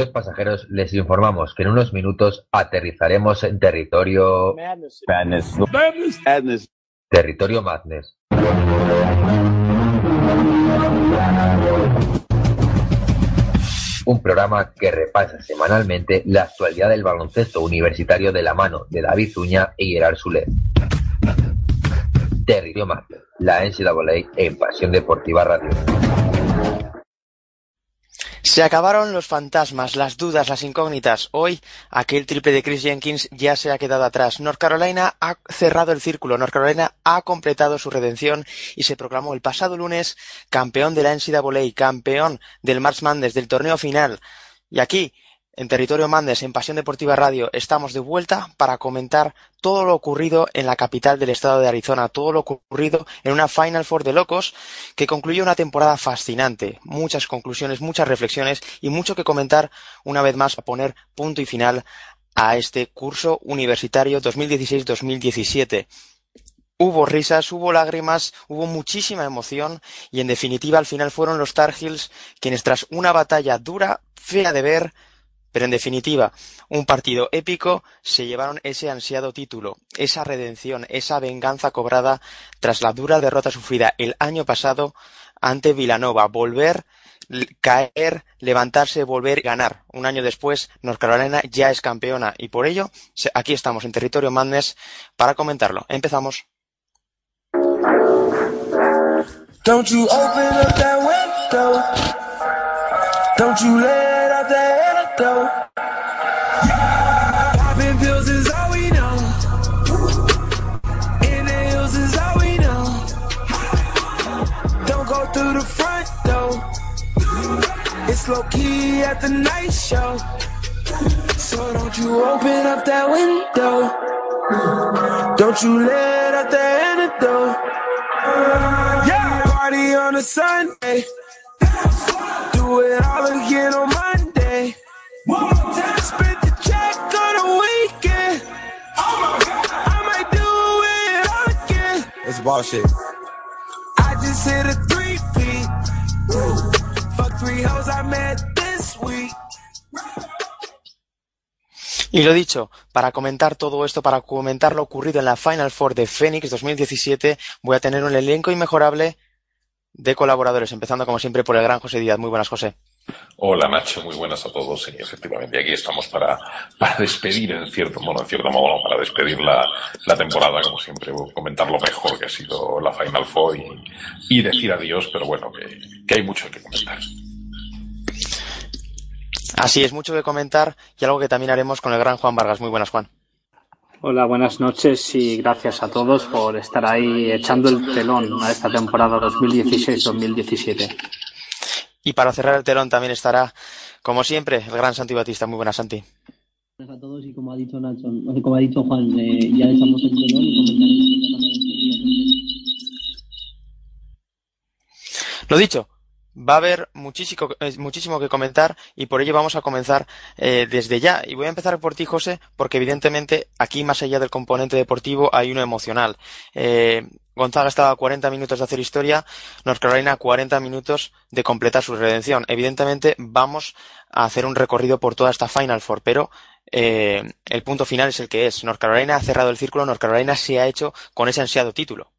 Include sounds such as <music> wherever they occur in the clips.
Queridos pasajeros, les informamos que en unos minutos aterrizaremos en territorio Madness. Madness. Madness. Madness. territorio Madness. Un programa que repasa semanalmente la actualidad del baloncesto universitario de la mano de David Zuña y Gerard Sulet. Territorio Madness, la NCAA en Pasión Deportiva Radio. Se acabaron los fantasmas, las dudas, las incógnitas. Hoy, aquel triple de Chris Jenkins ya se ha quedado atrás. North Carolina ha cerrado el círculo. North Carolina ha completado su redención y se proclamó el pasado lunes campeón de la NCAA, campeón del March Madness, del torneo final. Y aquí, en Territorio Mandes, en Pasión Deportiva Radio, estamos de vuelta para comentar todo lo ocurrido en la capital del estado de Arizona, todo lo ocurrido en una Final Four de locos que concluyó una temporada fascinante. Muchas conclusiones, muchas reflexiones y mucho que comentar una vez más a poner punto y final a este curso universitario 2016-2017. Hubo risas, hubo lágrimas, hubo muchísima emoción y en definitiva al final fueron los Tar Heels quienes tras una batalla dura, fea de ver, pero en definitiva, un partido épico, se llevaron ese ansiado título, esa redención, esa venganza cobrada tras la dura derrota sufrida el año pasado ante Villanova. Volver, caer, levantarse, volver, ganar. Un año después, North Carolina ya es campeona y por ello, aquí estamos en territorio Madness para comentarlo. Empezamos. Front door. It's low key at the night show. So don't you open up that window. Don't you let out the antidote. Yeah, party on a Sunday. Do it all again on Monday. Spent the check on a weekend. I might do it all again. It's bullshit. I just hit a three Y lo dicho, para comentar todo esto, para comentar lo ocurrido en la Final Four de Phoenix 2017, voy a tener un elenco inmejorable de colaboradores, empezando como siempre por el gran José Díaz. Muy buenas, José. Hola Nacho, muy buenas a todos. Sí, efectivamente, aquí estamos para, para despedir, en cierto modo, en cierto modo, para despedir la, la temporada, como siempre, comentar lo mejor que ha sido la Final Four y, y decir adiós, pero bueno, que, que hay mucho que comentar. Así es, mucho que comentar y algo que también haremos con el gran Juan Vargas. Muy buenas, Juan. Hola, buenas noches y gracias a todos por estar ahí echando el telón a esta temporada 2016-2017. Y para cerrar el telón también estará, como siempre, el gran Santi Batista. Muy buenas, Santi. Gracias a todos y como ha dicho Nacho, como ha dicho Juan, eh, ya echamos el telón y comentaremos. Lo dicho, va a haber muchísimo, muchísimo que comentar y por ello vamos a comenzar eh, desde ya. Y voy a empezar por ti, José, porque evidentemente aquí, más allá del componente deportivo, hay uno emocional. Eh, Gonzaga estaba a 40 minutos de hacer historia, North Carolina a 40 minutos de completar su redención. Evidentemente vamos a hacer un recorrido por toda esta Final Four, pero eh, el punto final es el que es. North Carolina ha cerrado el círculo, North Carolina se ha hecho con ese ansiado título.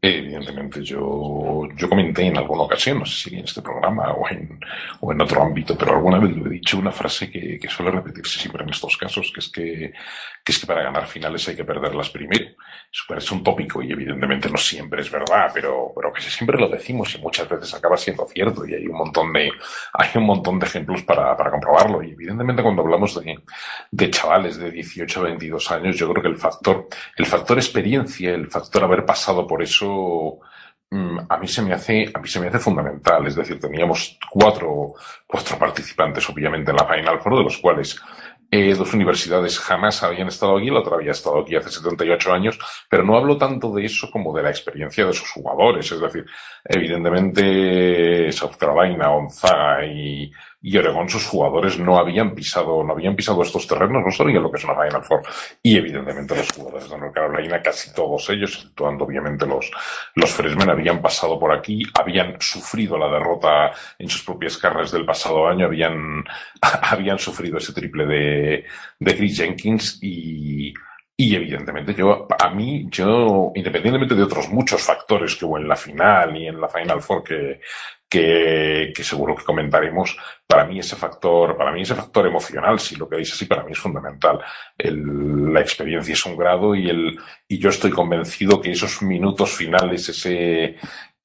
Evidentemente, yo, yo comenté en alguna ocasión, no sé si en este programa o en, o en otro ámbito, pero alguna vez lo he dicho, una frase que, que suele repetirse siempre en estos casos, que es que, que es que para ganar finales hay que perderlas primero. Es un tópico y evidentemente no siempre es verdad, pero, pero que siempre lo decimos y muchas veces acaba siendo cierto y hay un montón de, hay un montón de ejemplos para, para comprobarlo. Y evidentemente cuando hablamos de, de chavales de 18 a 22 años, yo creo que el factor, el factor experiencia, el factor haber pasado por eso, Mm, a mí se me hace, a mí se me hace fundamental. Es decir, teníamos cuatro, cuatro participantes, obviamente, en la Final Four, de los cuales eh, dos universidades jamás habían estado aquí, la otra había estado aquí hace 78 años, pero no hablo tanto de eso como de la experiencia de sus jugadores. Es decir, evidentemente South Carolina, Gonzaga y, y Oregón, sus jugadores no habían pisado, no habían pisado estos terrenos, no sabían lo que es una Final Four. Y evidentemente los jugadores de North Carolina, casi todos ellos, exceptuando obviamente los, los freshmen, habían pasado por aquí, habían sufrido la derrota en sus propias carreras del pasado año, habían, <laughs> habían sufrido ese triple de, de Chris Jenkins y, y evidentemente yo, a mí, yo, independientemente de otros muchos factores que hubo en la final y en la Final Four que, que, seguro que comentaremos, para mí ese factor, para mí ese factor emocional, si lo queréis así, para mí es fundamental. La experiencia es un grado y el, y yo estoy convencido que esos minutos finales, ese,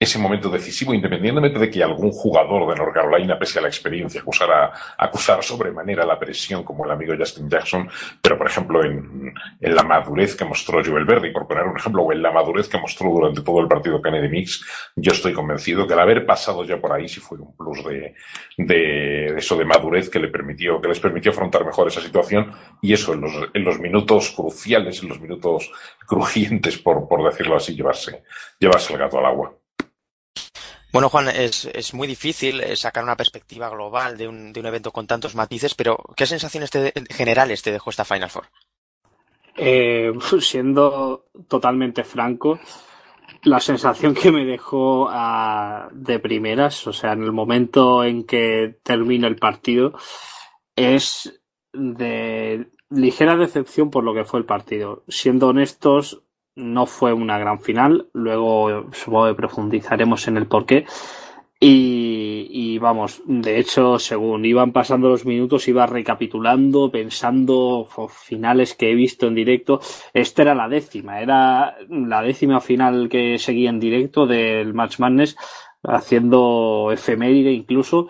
ese momento decisivo, independientemente de que algún jugador de North Carolina, pese a la experiencia, acusara, acusara sobremanera la presión, como el amigo Justin Jackson, pero por ejemplo en, la madurez que mostró Joel Berry, por poner un ejemplo, o en la madurez que mostró durante todo el partido Kennedy Mix, yo estoy convencido que el haber pasado ya por ahí sí fue un plus de eso de madurez que le permitió, que les permitió afrontar mejor esa situación y eso en los, en los minutos cruciales, en los minutos crujientes, por, por decirlo así, llevarse, llevarse el gato al agua. Bueno, Juan, es, es, muy difícil eh, sacar una perspectiva global de un, de un, evento con tantos matices, pero ¿qué sensaciones te, generales te dejó esta Final Four? Eh, <laughs> siendo totalmente franco, la sensación que me dejó uh, de primeras, o sea, en el momento en que termina el partido, es de ligera decepción por lo que fue el partido. Siendo honestos, no fue una gran final, luego supongo que profundizaremos en el porqué. Y, y, vamos, de hecho, según iban pasando los minutos, iba recapitulando, pensando finales que he visto en directo. Esta era la décima, era la décima final que seguía en directo del Match Madness, haciendo efeméride incluso.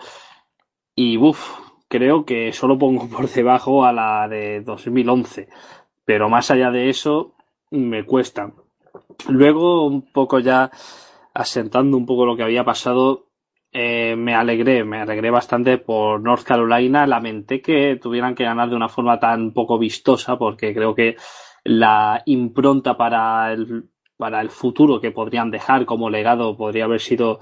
Y uff, creo que solo pongo por debajo a la de 2011. Pero más allá de eso, me cuesta. Luego, un poco ya asentando un poco lo que había pasado, eh, me alegré, me alegré bastante por North Carolina. Lamenté que tuvieran que ganar de una forma tan poco vistosa, porque creo que la impronta para el, para el futuro que podrían dejar como legado podría haber sido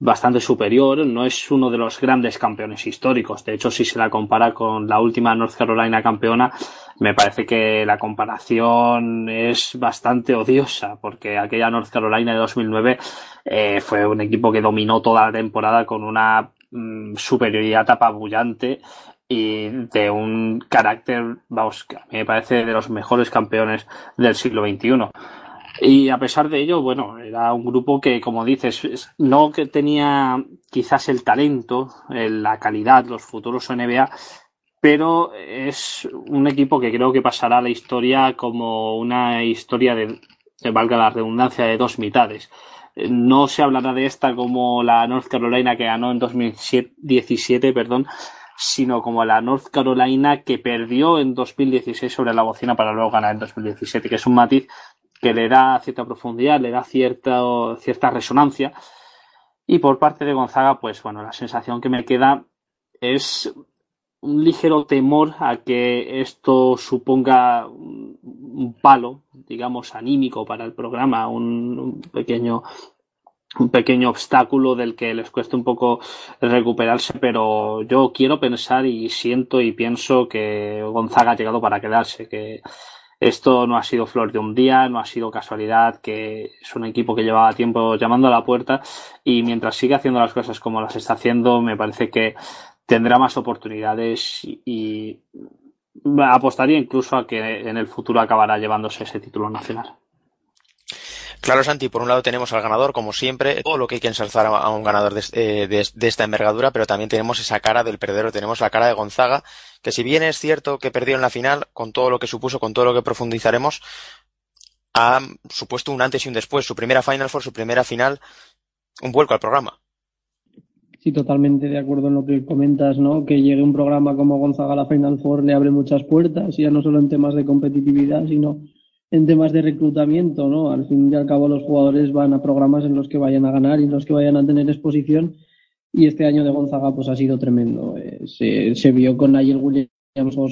bastante superior, no es uno de los grandes campeones históricos. De hecho, si se la compara con la última North Carolina campeona, me parece que la comparación es bastante odiosa, porque aquella North Carolina de 2009 eh, fue un equipo que dominó toda la temporada con una mm, superioridad apabullante y de un carácter, vamos, a me parece de los mejores campeones del siglo XXI. Y a pesar de ello, bueno, era un grupo que, como dices, no que tenía quizás el talento, la calidad, los futuros NBA, pero es un equipo que creo que pasará a la historia como una historia de, valga la redundancia, de dos mitades. No se hablará de esta como la North Carolina que ganó en 2017, perdón, sino como la North Carolina que perdió en 2016 sobre la bocina para luego ganar en 2017, que es un matiz que le da cierta profundidad, le da cierta, cierta resonancia. Y por parte de Gonzaga, pues bueno, la sensación que me queda es un ligero temor a que esto suponga un palo, digamos, anímico para el programa, un, un pequeño un pequeño obstáculo del que les cuesta un poco recuperarse, pero yo quiero pensar y siento y pienso que Gonzaga ha llegado para quedarse, que esto no ha sido flor de un día, no ha sido casualidad, que es un equipo que llevaba tiempo llamando a la puerta y mientras siga haciendo las cosas como las está haciendo, me parece que tendrá más oportunidades y apostaría incluso a que en el futuro acabará llevándose ese título nacional. Claro, Santi, por un lado tenemos al ganador, como siempre, todo lo que hay que ensalzar a un ganador de, de, esta envergadura, pero también tenemos esa cara del perdedor, tenemos la cara de Gonzaga, que si bien es cierto que perdió en la final, con todo lo que supuso, con todo lo que profundizaremos, ha supuesto un antes y un después. Su primera Final Four, su primera final, un vuelco al programa. Sí, totalmente de acuerdo en lo que comentas, ¿no? Que llegue un programa como Gonzaga la Final Four le abre muchas puertas, ya no solo en temas de competitividad, sino en temas de reclutamiento, ¿no? Al fin y al cabo los jugadores van a programas en los que vayan a ganar y en los que vayan a tener exposición y este año de Gonzaga pues ha sido tremendo. Eh, se, se, vio con Nigel Williams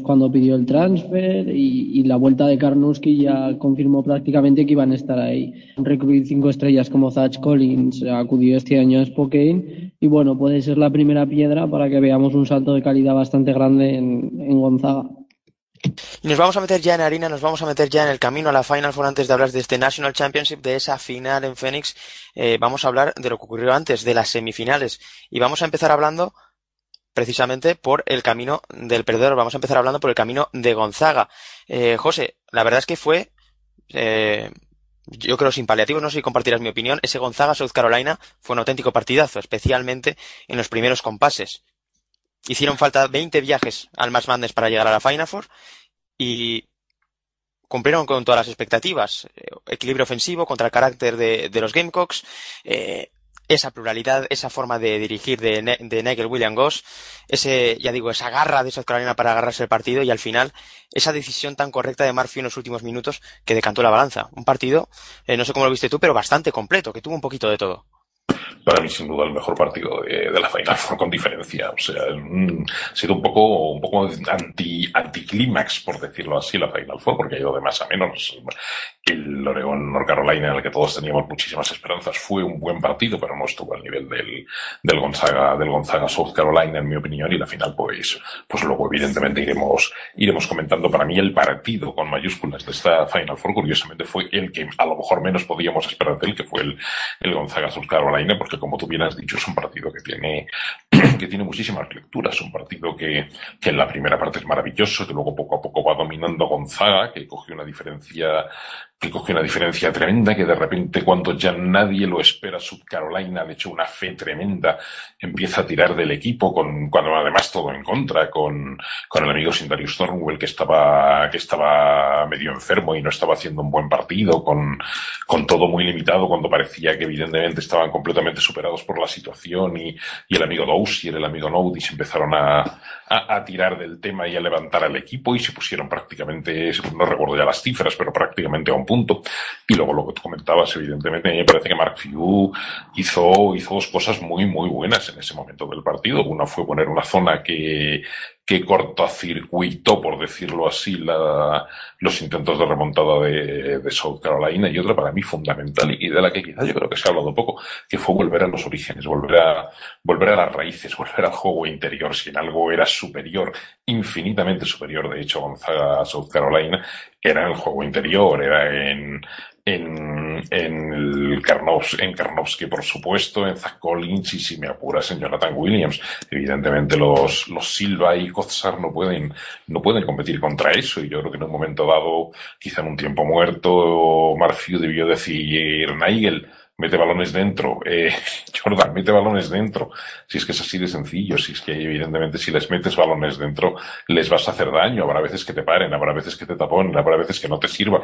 cuando pidió el transfer y, la vuelta de Karnowski ya confirmó prácticamente que iban a estar ahí. Un cinco estrellas como Zach Collins acudió este año a Spokane y bueno, puede ser la primera piedra para que veamos un salto de calidad bastante grande en, en Gonzaga. Y nos vamos a meter ya en harina, nos vamos a meter ya en el camino a la Final Four antes de hablar de este National Championship, de esa final en Phoenix. Eh, vamos a hablar de lo que ocurrió antes, de las semifinales. Y vamos a empezar hablando precisamente por el camino del perdedor. Vamos a empezar hablando por el camino de Gonzaga. Eh, José, la verdad es que fue, eh, yo creo sin paliativos, no sé si compartirás mi opinión, ese Gonzaga South Carolina fue un auténtico partidazo, especialmente en los primeros compases. Hicieron falta 20 viajes al Más Madness para llegar a la Final Four y cumplieron con todas las expectativas. Eh, equilibrio ofensivo contra el carácter de, de los Gamecocks, eh, esa pluralidad, esa forma de dirigir de, de Nigel William Goss, ese, ya digo, esa garra de South Carolina para agarrarse el partido y al final esa decisión tan correcta de Murphy en los últimos minutos que decantó la balanza. Un partido, eh, no sé cómo lo viste tú, pero bastante completo, que tuvo un poquito de todo para mí sin duda el mejor partido de, de la Final Four con diferencia. O sea, ha sido un poco, un poco anti, anticlímax, por decirlo así, la Final Four, porque ha ido de más a menos. El Oregon North Carolina, en el que todos teníamos muchísimas esperanzas, fue un buen partido, pero no estuvo al nivel del, del Gonzaga, del Gonzaga South Carolina, en mi opinión, y la final, pues, pues luego evidentemente iremos, iremos comentando. Para mí el partido con mayúsculas de esta Final Four, curiosamente, fue el que a lo mejor menos podíamos esperar de él, que fue el, el Gonzaga South Carolina, porque como tú bien has dicho, es un partido que tiene, <clears throat> que tiene muchísimas lecturas, un partido que, que en la primera parte es maravilloso, que luego poco a poco va dominando Gonzaga, que cogió una diferencia que coge una diferencia tremenda, que de repente cuando ya nadie lo espera, Sud Carolina, de hecho una fe tremenda, empieza a tirar del equipo, con, cuando además todo en contra, con, con el amigo Sindarius Thornwell, que estaba, que estaba medio enfermo y no estaba haciendo un buen partido, con, con todo muy limitado, cuando parecía que evidentemente estaban completamente superados por la situación, y, y el amigo y el amigo Noudis empezaron a, a, a tirar del tema y a levantar al equipo, y se pusieron prácticamente, no recuerdo ya las cifras, pero prácticamente a un punto. Y luego lo que tú comentabas, evidentemente, me parece que Mark Few hizo, hizo dos cosas muy, muy buenas en ese momento del partido. Una fue poner una zona que, que cortocircuitó, por decirlo así, la, los intentos de remontada de, de, South Carolina y otra para mí fundamental y de la que quizá yo creo que se ha hablado poco, que fue volver a los orígenes, volver a, volver a las raíces, <laughs> volver al juego interior. Si en algo era superior, infinitamente superior, de hecho, Gonzaga a South Carolina, era en el juego interior, era en, en, en el en por supuesto, en Zach Collins y si me apuras en Jonathan Williams. Evidentemente los, los Silva y Kozar no pueden, no pueden competir contra eso y yo creo que en un momento dado, quizá en un tiempo muerto, Marfiu debió decir, Nigel, mete balones dentro. <laughs> Eh, Jordan, mete balones dentro. Si es que es así de sencillo, si es que evidentemente si les metes balones dentro les vas a hacer daño. Habrá veces que te paren, habrá veces que te taponen, habrá veces que no te sirvan.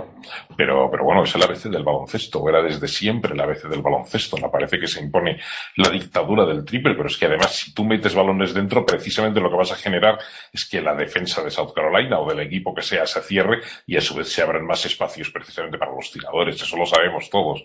Pero, pero bueno, es la vez del baloncesto. Era desde siempre la vez del baloncesto. Me parece que se impone la dictadura del triple, pero es que además si tú metes balones dentro, precisamente lo que vas a generar es que la defensa de South Carolina o del equipo que sea se cierre y a su vez se abran más espacios precisamente para los tiradores. Eso lo sabemos todos.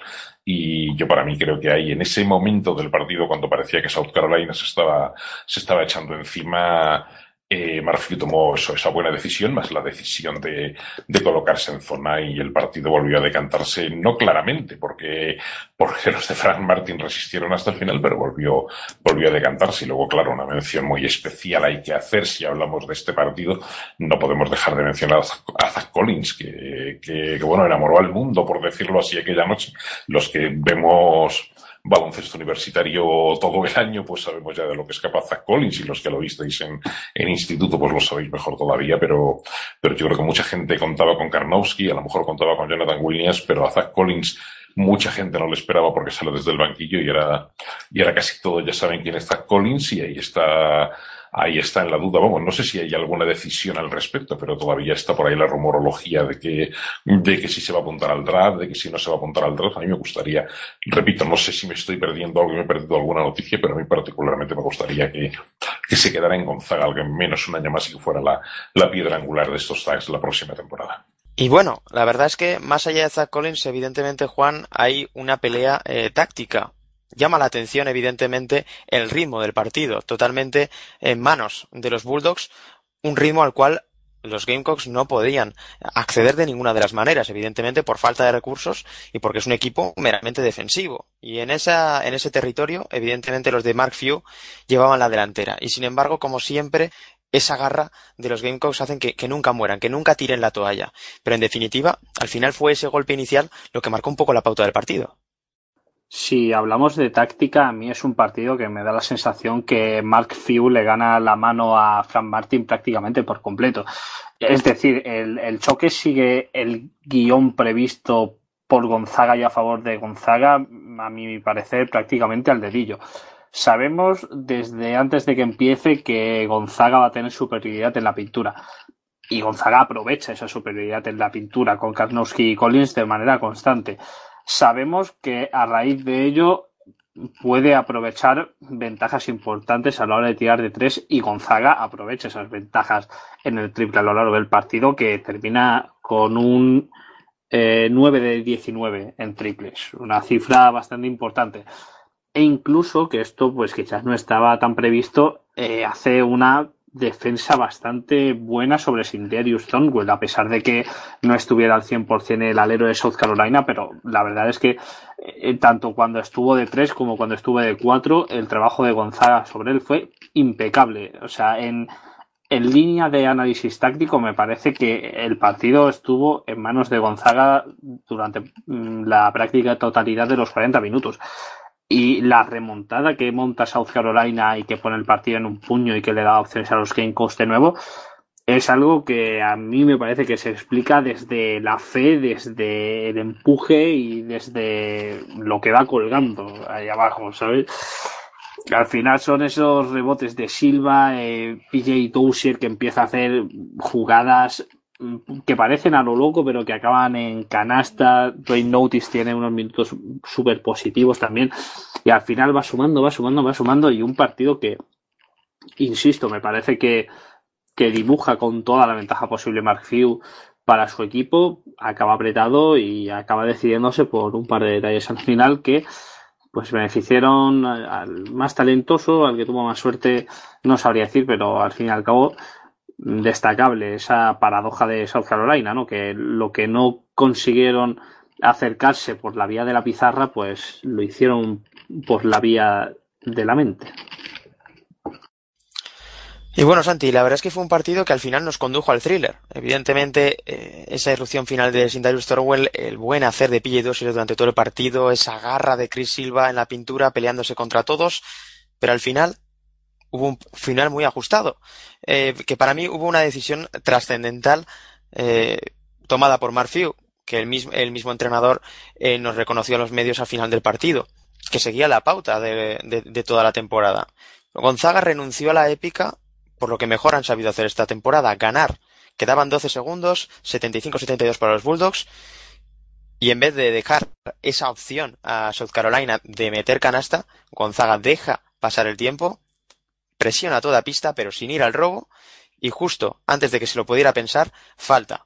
Y yo para mí creo que ahí en ese momento del partido cuando parecía que South Carolina se estaba, se estaba echando encima, eh, Murphy tomó eso, esa buena decisión, más la decisión de, de, colocarse en zona y el partido volvió a decantarse, no claramente, porque, porque los de Frank Martin resistieron hasta el final, pero volvió, volvió a decantarse. Y luego, claro, una mención muy especial hay que hacer si hablamos de este partido. No podemos dejar de mencionar a Zach Collins, que, que, que bueno, enamoró al mundo, por decirlo así, aquella noche. Los que vemos baloncesto universitario todo el año, pues sabemos ya de lo que es capaz Zach Collins y los que lo visteis en, en instituto pues lo sabéis mejor todavía, pero, pero yo creo que mucha gente contaba con Karnowski, a lo mejor contaba con Jonathan Williams, pero a Zach Collins mucha gente no lo esperaba porque sale desde el banquillo y era, y era casi todo, ya saben quién está Collins y ahí está ahí está en la duda. Vamos, no sé si hay alguna decisión al respecto, pero todavía está por ahí la rumorología de que, de que si se va a apuntar al draft, de que si no se va a apuntar al draft. A mí me gustaría, repito, no sé si me estoy perdiendo algo, me he perdido alguna noticia, pero a mí particularmente me gustaría que, que se quedara en Gonzaga al menos un año más y que fuera la, la piedra angular de estos tags la próxima temporada. Y bueno, la verdad es que más allá de Zach Collins, evidentemente, Juan, hay una pelea eh, táctica llama la atención, evidentemente, el ritmo del partido, totalmente en manos de los Bulldogs, un ritmo al cual los Gamecocks no podían acceder de ninguna de las maneras, evidentemente por falta de recursos y porque es un equipo meramente defensivo. Y en esa, en ese territorio, evidentemente los de Mark Few llevaban la delantera. Y sin embargo, como siempre, esa garra de los Gamecocks hacen que, que, nunca mueran, que nunca tiren la toalla. Pero en definitiva, al final fue ese golpe inicial lo que marcó un poco la pauta del partido. Si hablamos de táctica, a mí es un partido que me da la sensación que Mark Few le gana la mano a Frank Martin prácticamente por completo. Es decir, el, el choque sigue el guion previsto por Gonzaga y a favor de Gonzaga, a mi parecer, prácticamente al dedillo. Sabemos desde antes de que empiece que Gonzaga va a tener superioridad en la pintura. Y Gonzaga aprovecha esa superioridad en la pintura con Karnowski y Collins de manera constante sabemos que a raíz de ello puede aprovechar ventajas importantes a la hora de tirar de tres y Gonzaga aprovecha esas ventajas en el triple a lo largo del partido que termina con un eh, 9 de 19 en triples, una cifra bastante importante. E incluso que esto pues quizás no estaba tan previsto, eh, hace una defensa bastante buena sobre Sindarius Thornwell, a pesar de que no estuviera al 100% el alero de South Carolina, pero la verdad es que eh, tanto cuando estuvo de 3 como cuando estuvo de 4, el trabajo de Gonzaga sobre él fue impecable. O sea, en, en línea de análisis táctico, me parece que el partido estuvo en manos de Gonzaga durante mm, la práctica totalidad de los 40 minutos. Y la remontada que monta South Carolina y que pone el partido en un puño y que le da opciones a los Gamecocks de nuevo, es algo que a mí me parece que se explica desde la fe, desde el empuje y desde lo que va colgando ahí abajo, ¿sabes? Al final son esos rebotes de Silva, eh, PJ Dozier que empieza a hacer jugadas que parecen a lo loco, pero que acaban en canasta. Dwayne Notice tiene unos minutos súper positivos también. Y al final va sumando, va sumando, va sumando. Y un partido que, insisto, me parece que, que dibuja con toda la ventaja posible Mark Few para su equipo. Acaba apretado y acaba decidiéndose por un par de detalles al final que pues beneficiaron al más talentoso, al que tuvo más suerte, no sabría decir, pero al fin y al cabo destacable esa paradoja de South Carolina, ¿no? Que lo que no consiguieron acercarse por la vía de la pizarra, pues lo hicieron por la vía de la mente. Y bueno, Santi, la verdad es que fue un partido que al final nos condujo al thriller. Evidentemente, eh, esa irrupción final de Sindarius Thorwell, el buen hacer de PJ durante todo el partido, esa garra de Chris Silva en la pintura peleándose contra todos, pero al final hubo un final muy ajustado, eh, que para mí hubo una decisión trascendental eh, tomada por Marfiu, que el mismo, el mismo entrenador eh, nos reconoció a los medios al final del partido, que seguía la pauta de, de, de toda la temporada. Gonzaga renunció a la épica por lo que mejor han sabido hacer esta temporada, ganar. Quedaban 12 segundos, 75-72 para los Bulldogs, y en vez de dejar esa opción a South Carolina de meter canasta, Gonzaga deja pasar el tiempo presiona toda pista pero sin ir al robo y justo antes de que se lo pudiera pensar, falta.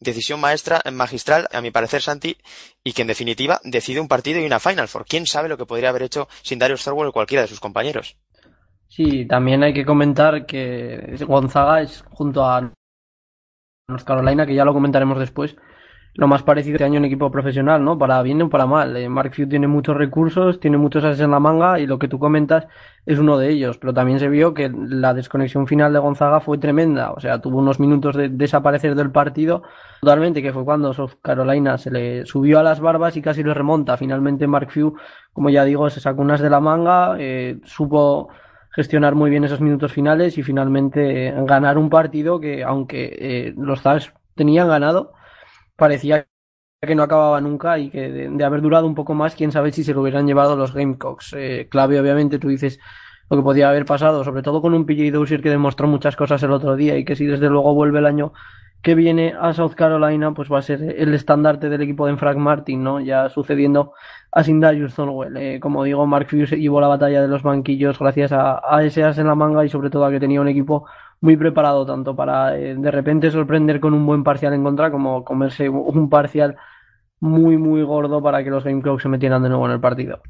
Decisión maestra, magistral, a mi parecer, Santi, y que en definitiva decide un partido y una Final Four. ¿Quién sabe lo que podría haber hecho sin Darius Thorwell o cualquiera de sus compañeros? Sí, también hay que comentar que Gonzaga es junto a North Carolina, que ya lo comentaremos después, lo más parecido este año en equipo profesional, ¿no? Para bien o para mal. Eh, Mark Few tiene muchos recursos, tiene muchos ases en la manga y lo que tú comentas es uno de ellos. Pero también se vio que la desconexión final de Gonzaga fue tremenda. O sea, tuvo unos minutos de desaparecer del partido totalmente, que fue cuando South Carolina se le subió a las barbas y casi lo remonta. Finalmente Mark Few, como ya digo, se sacó unas de la manga, eh, supo gestionar muy bien esos minutos finales y finalmente ganar un partido que, aunque eh, los Zags tenían ganado, parecía que no acababa nunca y que de, haber durado un poco más, quién sabe si se lo hubieran llevado los Gamecocks. Eh, clave, obviamente, tú dices lo que podía haber pasado, sobre todo con un PJ Dozier que demostró muchas cosas el otro día y que si desde luego vuelve el año que viene a South Carolina, pues va a ser el estandarte del equipo de Frank Martin, ¿no? Ya sucediendo a Sindarius. Eh, como digo, Mark Fuse llevó la batalla de los banquillos gracias a, a ese as en la manga y sobre todo a que tenía un equipo muy preparado tanto para eh, de repente sorprender con un buen parcial en contra como comerse un parcial muy muy gordo para que los Game Clock se metieran de nuevo en el partido.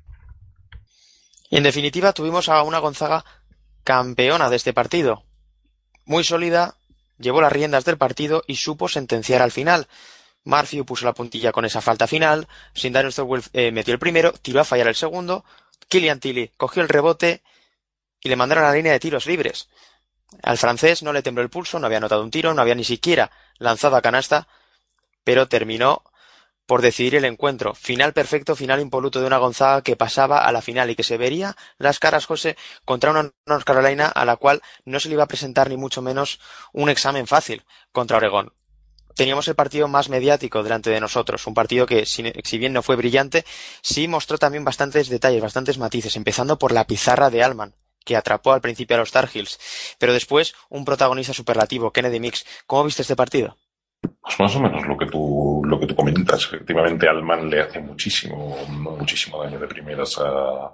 Y en definitiva tuvimos a una Gonzaga campeona de este partido. Muy sólida, llevó las riendas del partido y supo sentenciar al final. Marfiu puso la puntilla con esa falta final, Sindarius Thorwell eh, metió el primero, tiró a fallar el segundo, Killian Tilly cogió el rebote y le mandaron a la línea de tiros libres. Al francés no le tembló el pulso, no había anotado un tiro, no había ni siquiera lanzado a canasta, pero terminó por decidir el encuentro. Final perfecto, final impoluto de una Gonzaga que pasaba a la final y que se vería las caras, José, contra una North Carolina a la cual no se le iba a presentar ni mucho menos un examen fácil contra Oregón. Teníamos el partido más mediático delante de nosotros, un partido que, si, bien no fue brillante, sí mostró también bastantes detalles, bastantes matices, empezando por la pizarra de Alman, que atrapó al principio a los Tar Heels, pero después un protagonista superlativo, Kennedy Mix. ¿Cómo viste este partido? Pues más o menos lo que tú, lo que tú comentas. Efectivamente, Alman le hace muchísimo, muchísimo daño de primeras a,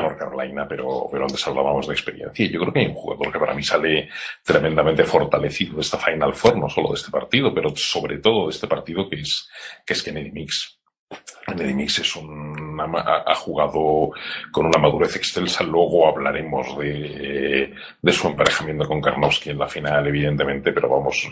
North Carolina, pero, pero antes hablábamos de experiencia. Y yo creo que hay un jugador que para mí sale tremendamente fortalecido de esta Final Four, no solo de este partido, pero sobre todo de este partido que es, que es Kennedy Mix. Kennedy Mix es un, ha, jugado con una madurez excelsa. Luego hablaremos de, de su emparejamiento con Karnowski en la final, evidentemente, pero vamos,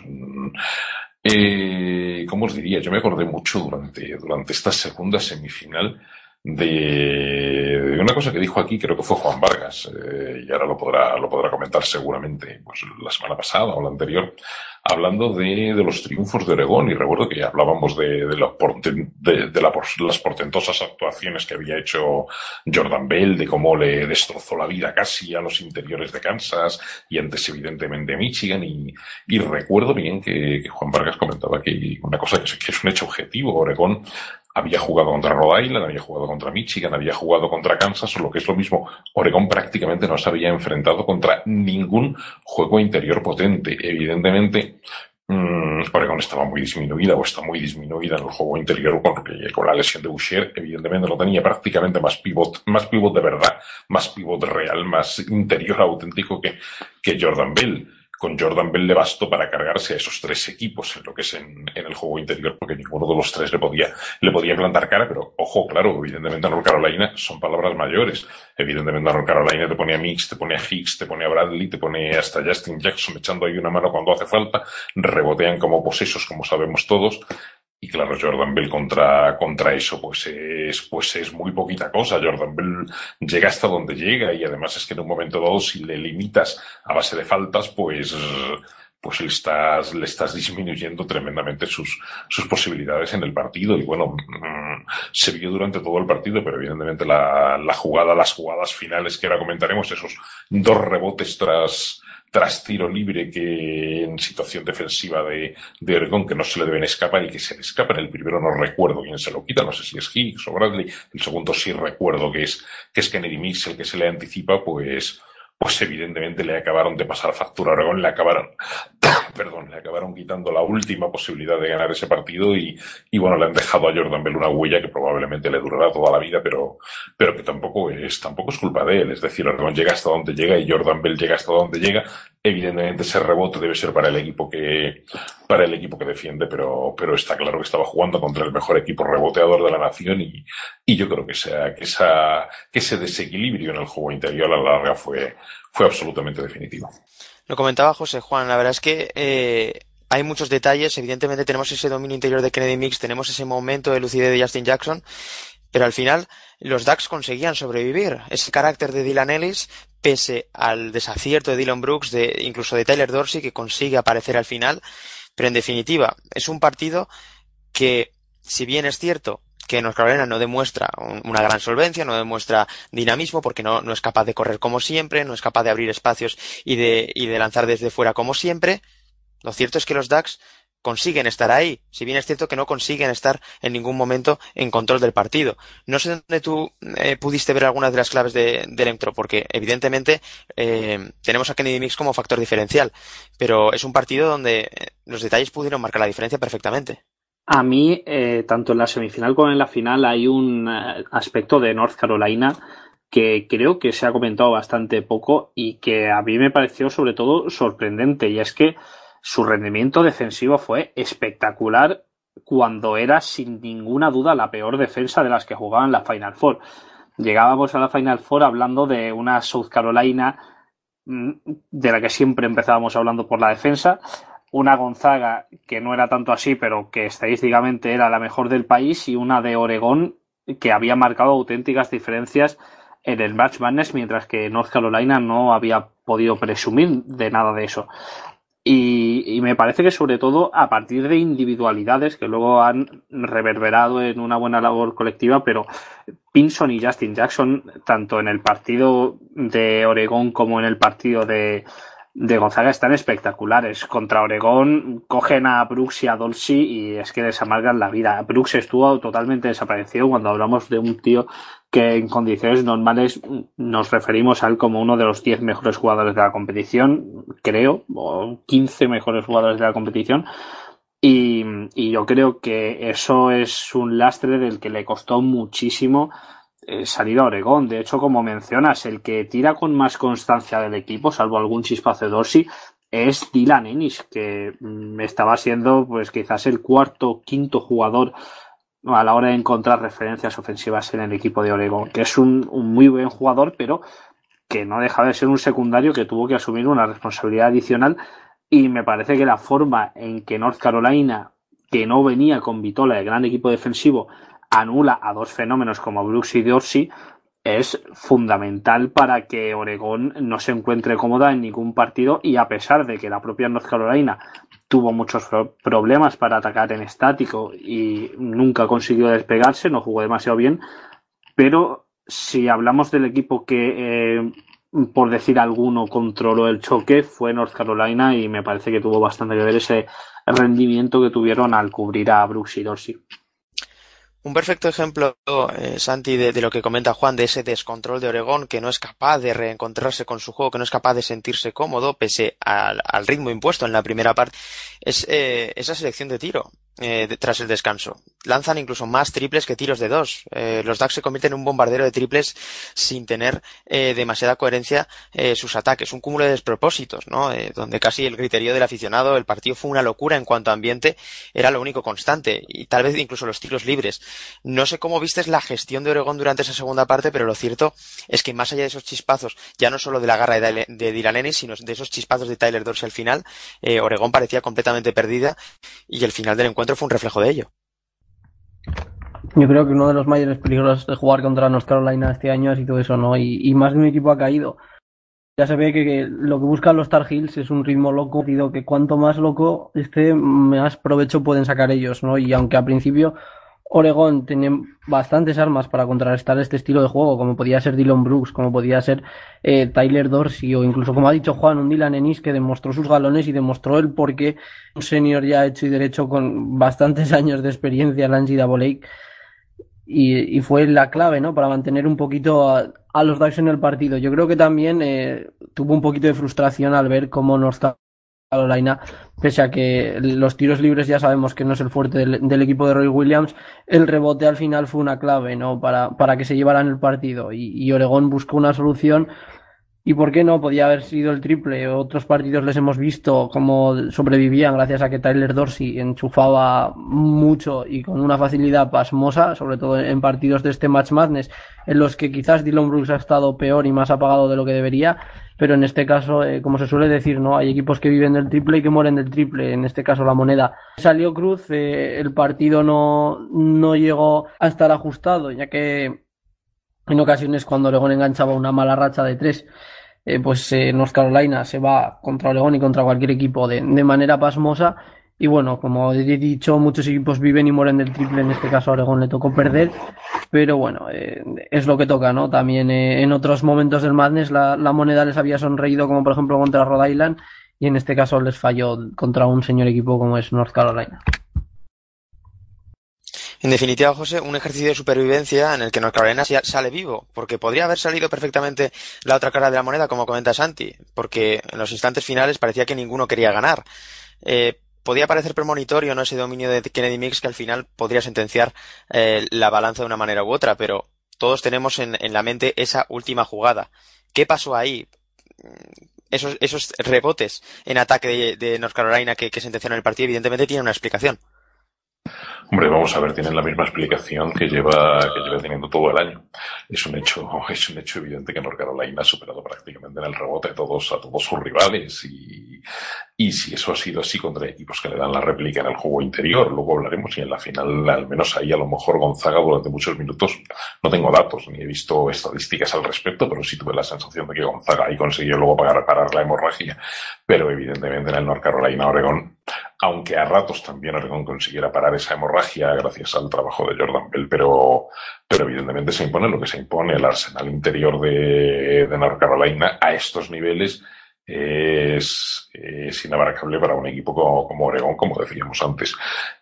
eh, ¿Cómo os diría? Yo me acordé mucho durante, durante esta segunda semifinal de, una cosa que dijo aquí, creo que fue Juan Vargas, eh, y ahora lo podrá, lo podrá comentar seguramente pues, la semana pasada o la anterior, hablando de, de los triunfos de Oregón, y recuerdo que hablábamos de, de, la, de, de las portentosas actuaciones que había hecho Jordan Bell, de cómo le destrozó la vida casi a los interiores de Kansas y antes evidentemente Michigan, y, y recuerdo bien que, que, Juan Vargas comentaba que una cosa que, que es un hecho objetivo, Oregón había jugado contra Rhode Island, había jugado contra Michigan, había jugado contra Kansas, o lo que es lo mismo, Oregón prácticamente no se había enfrentado contra ningún juego interior potente. Evidentemente, mmm, Oregón estaba muy disminuida o está muy disminuida en el juego interior porque con la lesión de Boucher, evidentemente no tenía prácticamente más pivot, más pivot de verdad, más pivot real, más interior auténtico que, que Jordan Bell con Jordan Bell le bastó para cargarse a esos tres equipos en lo que es en, el juego interior, porque ninguno de los tres le podía, le podía plantar cara, pero ojo, claro, evidentemente a North Carolina son palabras mayores. Evidentemente a North Carolina te pone a Mix, te pone a Hicks, te pone a Bradley, te pone hasta Justin Jackson echando ahí una mano cuando hace falta, rebotean como posesos, como sabemos todos, y claro, Jordan Bell contra, contra eso, pues es, pues es muy poquita cosa. Jordan Bell llega hasta donde llega y además es que en un momento dado, si le limitas a base de faltas, pues, pues le estás, le estás disminuyendo tremendamente sus, sus posibilidades en el partido. Y bueno, mm, se vio durante todo el partido, pero evidentemente la, la jugada, las jugadas finales que ahora comentaremos, esos dos rebotes tras, tras tiro libre que en situación defensiva de, de Oregón que no se le deben escapar y que se le escapan. El primero no recuerdo quién se lo quita, no sé si es Higgs o Bradley. El segundo sí recuerdo que es, que es Kennedy Mix el que se le anticipa, pues, pues evidentemente le acabaron de pasar factura a Oregón, le acabaron, <coughs> perdón, le acabaron quitando la última posibilidad de ganar ese partido y, y bueno, le han dejado a Jordan Bell una huella que probablemente le durará toda la vida, pero, pero que tampoco es, tampoco es culpa de él. Es decir, Oregón llega hasta donde llega y Jordan Bell llega hasta donde llega. Evidentemente ese rebote debe ser para el equipo que, para el equipo que defiende, pero, pero está claro que estaba jugando contra el mejor equipo reboteador de la nación y, y yo creo que, sea, que, esa, que ese desequilibrio en el juego interior a la larga fue, fue absolutamente definitivo. Lo comentaba José Juan, la verdad es que eh, hay muchos detalles, evidentemente tenemos ese dominio interior de Kennedy Mix, tenemos ese momento de lucidez de Justin Jackson, pero al final los Ducks conseguían sobrevivir. Ese carácter de Dylan Ellis, pese al desacierto de Dylan Brooks, de, incluso de Tyler Dorsey, que consigue aparecer al final, pero en definitiva, es un partido que, si bien es cierto que North Carolina no demuestra una gran solvencia, no demuestra dinamismo porque no, no es capaz de correr como siempre, no es capaz de abrir espacios y de, y de lanzar desde fuera como siempre. Lo cierto es que los Ducks consiguen estar ahí, si bien es cierto que no consiguen estar en ningún momento en control del partido. No sé dónde tú eh, pudiste ver algunas de las claves de, del Entro, porque evidentemente eh, tenemos a Kennedy Mix como factor diferencial, pero es un partido donde los detalles pudieron marcar la diferencia perfectamente. A mí, tanto en la semifinal como en la final, hay un aspecto de North Carolina que creo que se ha comentado bastante poco y que a mí me pareció sobre todo sorprendente y es que su rendimiento defensivo fue espectacular cuando era sin ninguna duda la peor defensa de las que jugaban la Final Four. Llegábamos a la Final Four hablando de una South Carolina mm, de la que siempre empezábamos hablando por la defensa, una Gonzaga que no era tanto así, pero que estadísticamente era la mejor del país, y una de Oregón que había marcado auténticas diferencias en el March Madness, mientras que North Carolina no había podido presumir de nada de eso. Y, me parece que sobre todo a partir de individualidades que luego han reverberado en una buena labor colectiva, pero Pinson y Justin Jackson, tanto en el partido de Oregón como en el partido de, de Gonzaga están espectaculares. Contra Oregón cogen a Brooks y a Dolce y es que desamargan la vida. Brooks estuvo totalmente desaparecido cuando hablamos de un tío que en condiciones normales nos referimos a él como uno de los 10 mejores jugadores de la competición, creo, o 15 mejores jugadores de la competición. Y, y yo creo que eso es un lastre del que le costó muchísimo eh, a Oregón. De hecho, como mencionas, el que tira con más constancia del equipo, salvo algún chispazo de Dorsey, es Dylan Ennis, que mm, estaba siendo pues quizás el cuarto, quinto jugador a la hora de encontrar referencias ofensivas en el equipo de Oregón, que es un, muy buen jugador, pero que no deja de ser un secundario que tuvo que asumir una responsabilidad adicional y me parece que la forma en que North Carolina, que no venía con Vitola, el gran equipo defensivo, anula a dos fenómenos como Brooks y Dorsey, es fundamental para que Oregón no se encuentre cómoda en ningún partido y a pesar de que la propia North Carolina tuvo muchos problemas para atacar en estático y nunca consiguió despegarse, no jugó demasiado bien, pero si hablamos del equipo que, eh, por decir alguno, controló el choque, fue North Carolina y me parece que tuvo bastante que ver ese rendimiento que tuvieron al cubrir a Brooks y Dorsey. Un perfecto ejemplo, eh, Santi, de, lo que comenta Juan, de ese descontrol de Oregón, que no es capaz de reencontrarse con su juego, que no es capaz de sentirse cómodo, pese al, ritmo impuesto en la primera parte, es eh, esa selección de tiro eh, tras el descanso. Lanzan incluso más triples que tiros de dos. Eh, los Ducks se convierten en un bombardero de triples sin tener eh, demasiada coherencia eh, sus ataques. Un cúmulo de despropósitos, ¿no? Eh, donde casi el criterio del aficionado, el partido fue una locura en cuanto a ambiente, era lo único constante. Y tal vez incluso los tiros libres. No sé cómo vistes la gestión de Oregón durante esa segunda parte, pero lo cierto es que más allá de esos chispazos, ya no solo de la garra de, Dylan Ennis, sino de esos chispazos de Tyler Dorsey al final, Oregón parecía completamente perdida y el final del encuentro fue un reflejo de ello. Yo creo que uno de los mayores peligros de jugar contra North Carolina este año ha sido eso, ¿no? Y, más de un equipo ha caído. Ya se ve que, lo que buscan los Tar Heels es un ritmo loco, que cuanto más loco esté, más provecho pueden sacar ellos, ¿no? Y aunque al principio Oregón tenía bastantes armas para contrarrestar este estilo de juego, como podía ser Dylan Brooks, como podía ser eh, Tyler Dorsey, o incluso, como ha dicho Juan, un Dylan Ennis que demostró sus galones y demostró el por qué un senior ya hecho y derecho con bastantes <laughs> años de experiencia en la NCAA y, y fue la clave, ¿no? Para mantener un poquito a, los Ducks en el partido. Yo creo que también eh, tuvo un poquito de frustración al ver cómo North Carolina, pese a que los tiros libres ya sabemos que no es el fuerte del, equipo de Roy Williams, el rebote al final fue una clave, ¿no? Para, para que se llevaran el partido. Y, y Oregón buscó una solución ¿Y por qué no? Podía haber sido el triple. Otros partidos les hemos visto cómo sobrevivían gracias a que Tyler Dorsey enchufaba mucho y con una facilidad pasmosa, sobre todo en partidos de este Match Madness, en los que quizás Dylan Brooks ha estado peor y más apagado de lo que debería. Pero en este caso, eh, como se suele decir, ¿no? Hay equipos que viven del triple y que mueren del triple. En este caso, la moneda. Salió Cruz, eh, el partido no, no llegó a estar ajustado, ya que en ocasiones cuando Oregón enganchaba una mala racha de tres, eh, pues North Carolina se va contra Oregón y contra cualquier equipo de, manera pasmosa. Y bueno, como he dicho, muchos equipos viven y mueren del triple. En este caso, a Oregón le tocó perder. Pero bueno, eh, es lo que toca, ¿no? También en otros momentos del Madness la, la, moneda les había sonreído, como por ejemplo contra Rhode Island. y en este caso les falló contra un señor equipo como es North Carolina. En definitiva, José, un ejercicio de supervivencia en el que North Carolina sale vivo, porque podría haber salido perfectamente la otra cara de la moneda, como comenta Santi, porque en los instantes finales parecía que ninguno quería ganar. Eh, podía parecer premonitorio no ese dominio de Kennedy Mix que al final podría sentenciar eh, la balanza de una manera u otra, pero todos tenemos en, la mente esa última jugada. ¿Qué pasó ahí? Esos, esos rebotes en ataque de, North Carolina que, que sentenciaron el partido evidentemente tienen una explicación. Hombre, vamos a ver, tienen la misma explicación que lleva, que lleva teniendo todo el año. Es un hecho, <laughs> es un hecho evidente que North Carolina ha superado prácticamente en el rebote a todos, a todos sus rivales y, y si eso ha sido así contra equipos que le dan la réplica en el juego interior, luego hablaremos y en la final, al menos ahí a lo mejor Gonzaga durante muchos minutos, no tengo datos ni he visto estadísticas al respecto, pero sí tuve la sensación de que Gonzaga ahí consiguió luego pagar, parar la hemorragia. Pero evidentemente en el North Carolina Oregón, aunque a ratos también Oregón consiguiera parar esa hemorragia gracias al trabajo de Jordan Bell, pero, pero evidentemente se impone lo que se impone, el arsenal interior de, de North Carolina a estos niveles es, es inabarcable para un equipo como, como Oregón, como decíamos antes.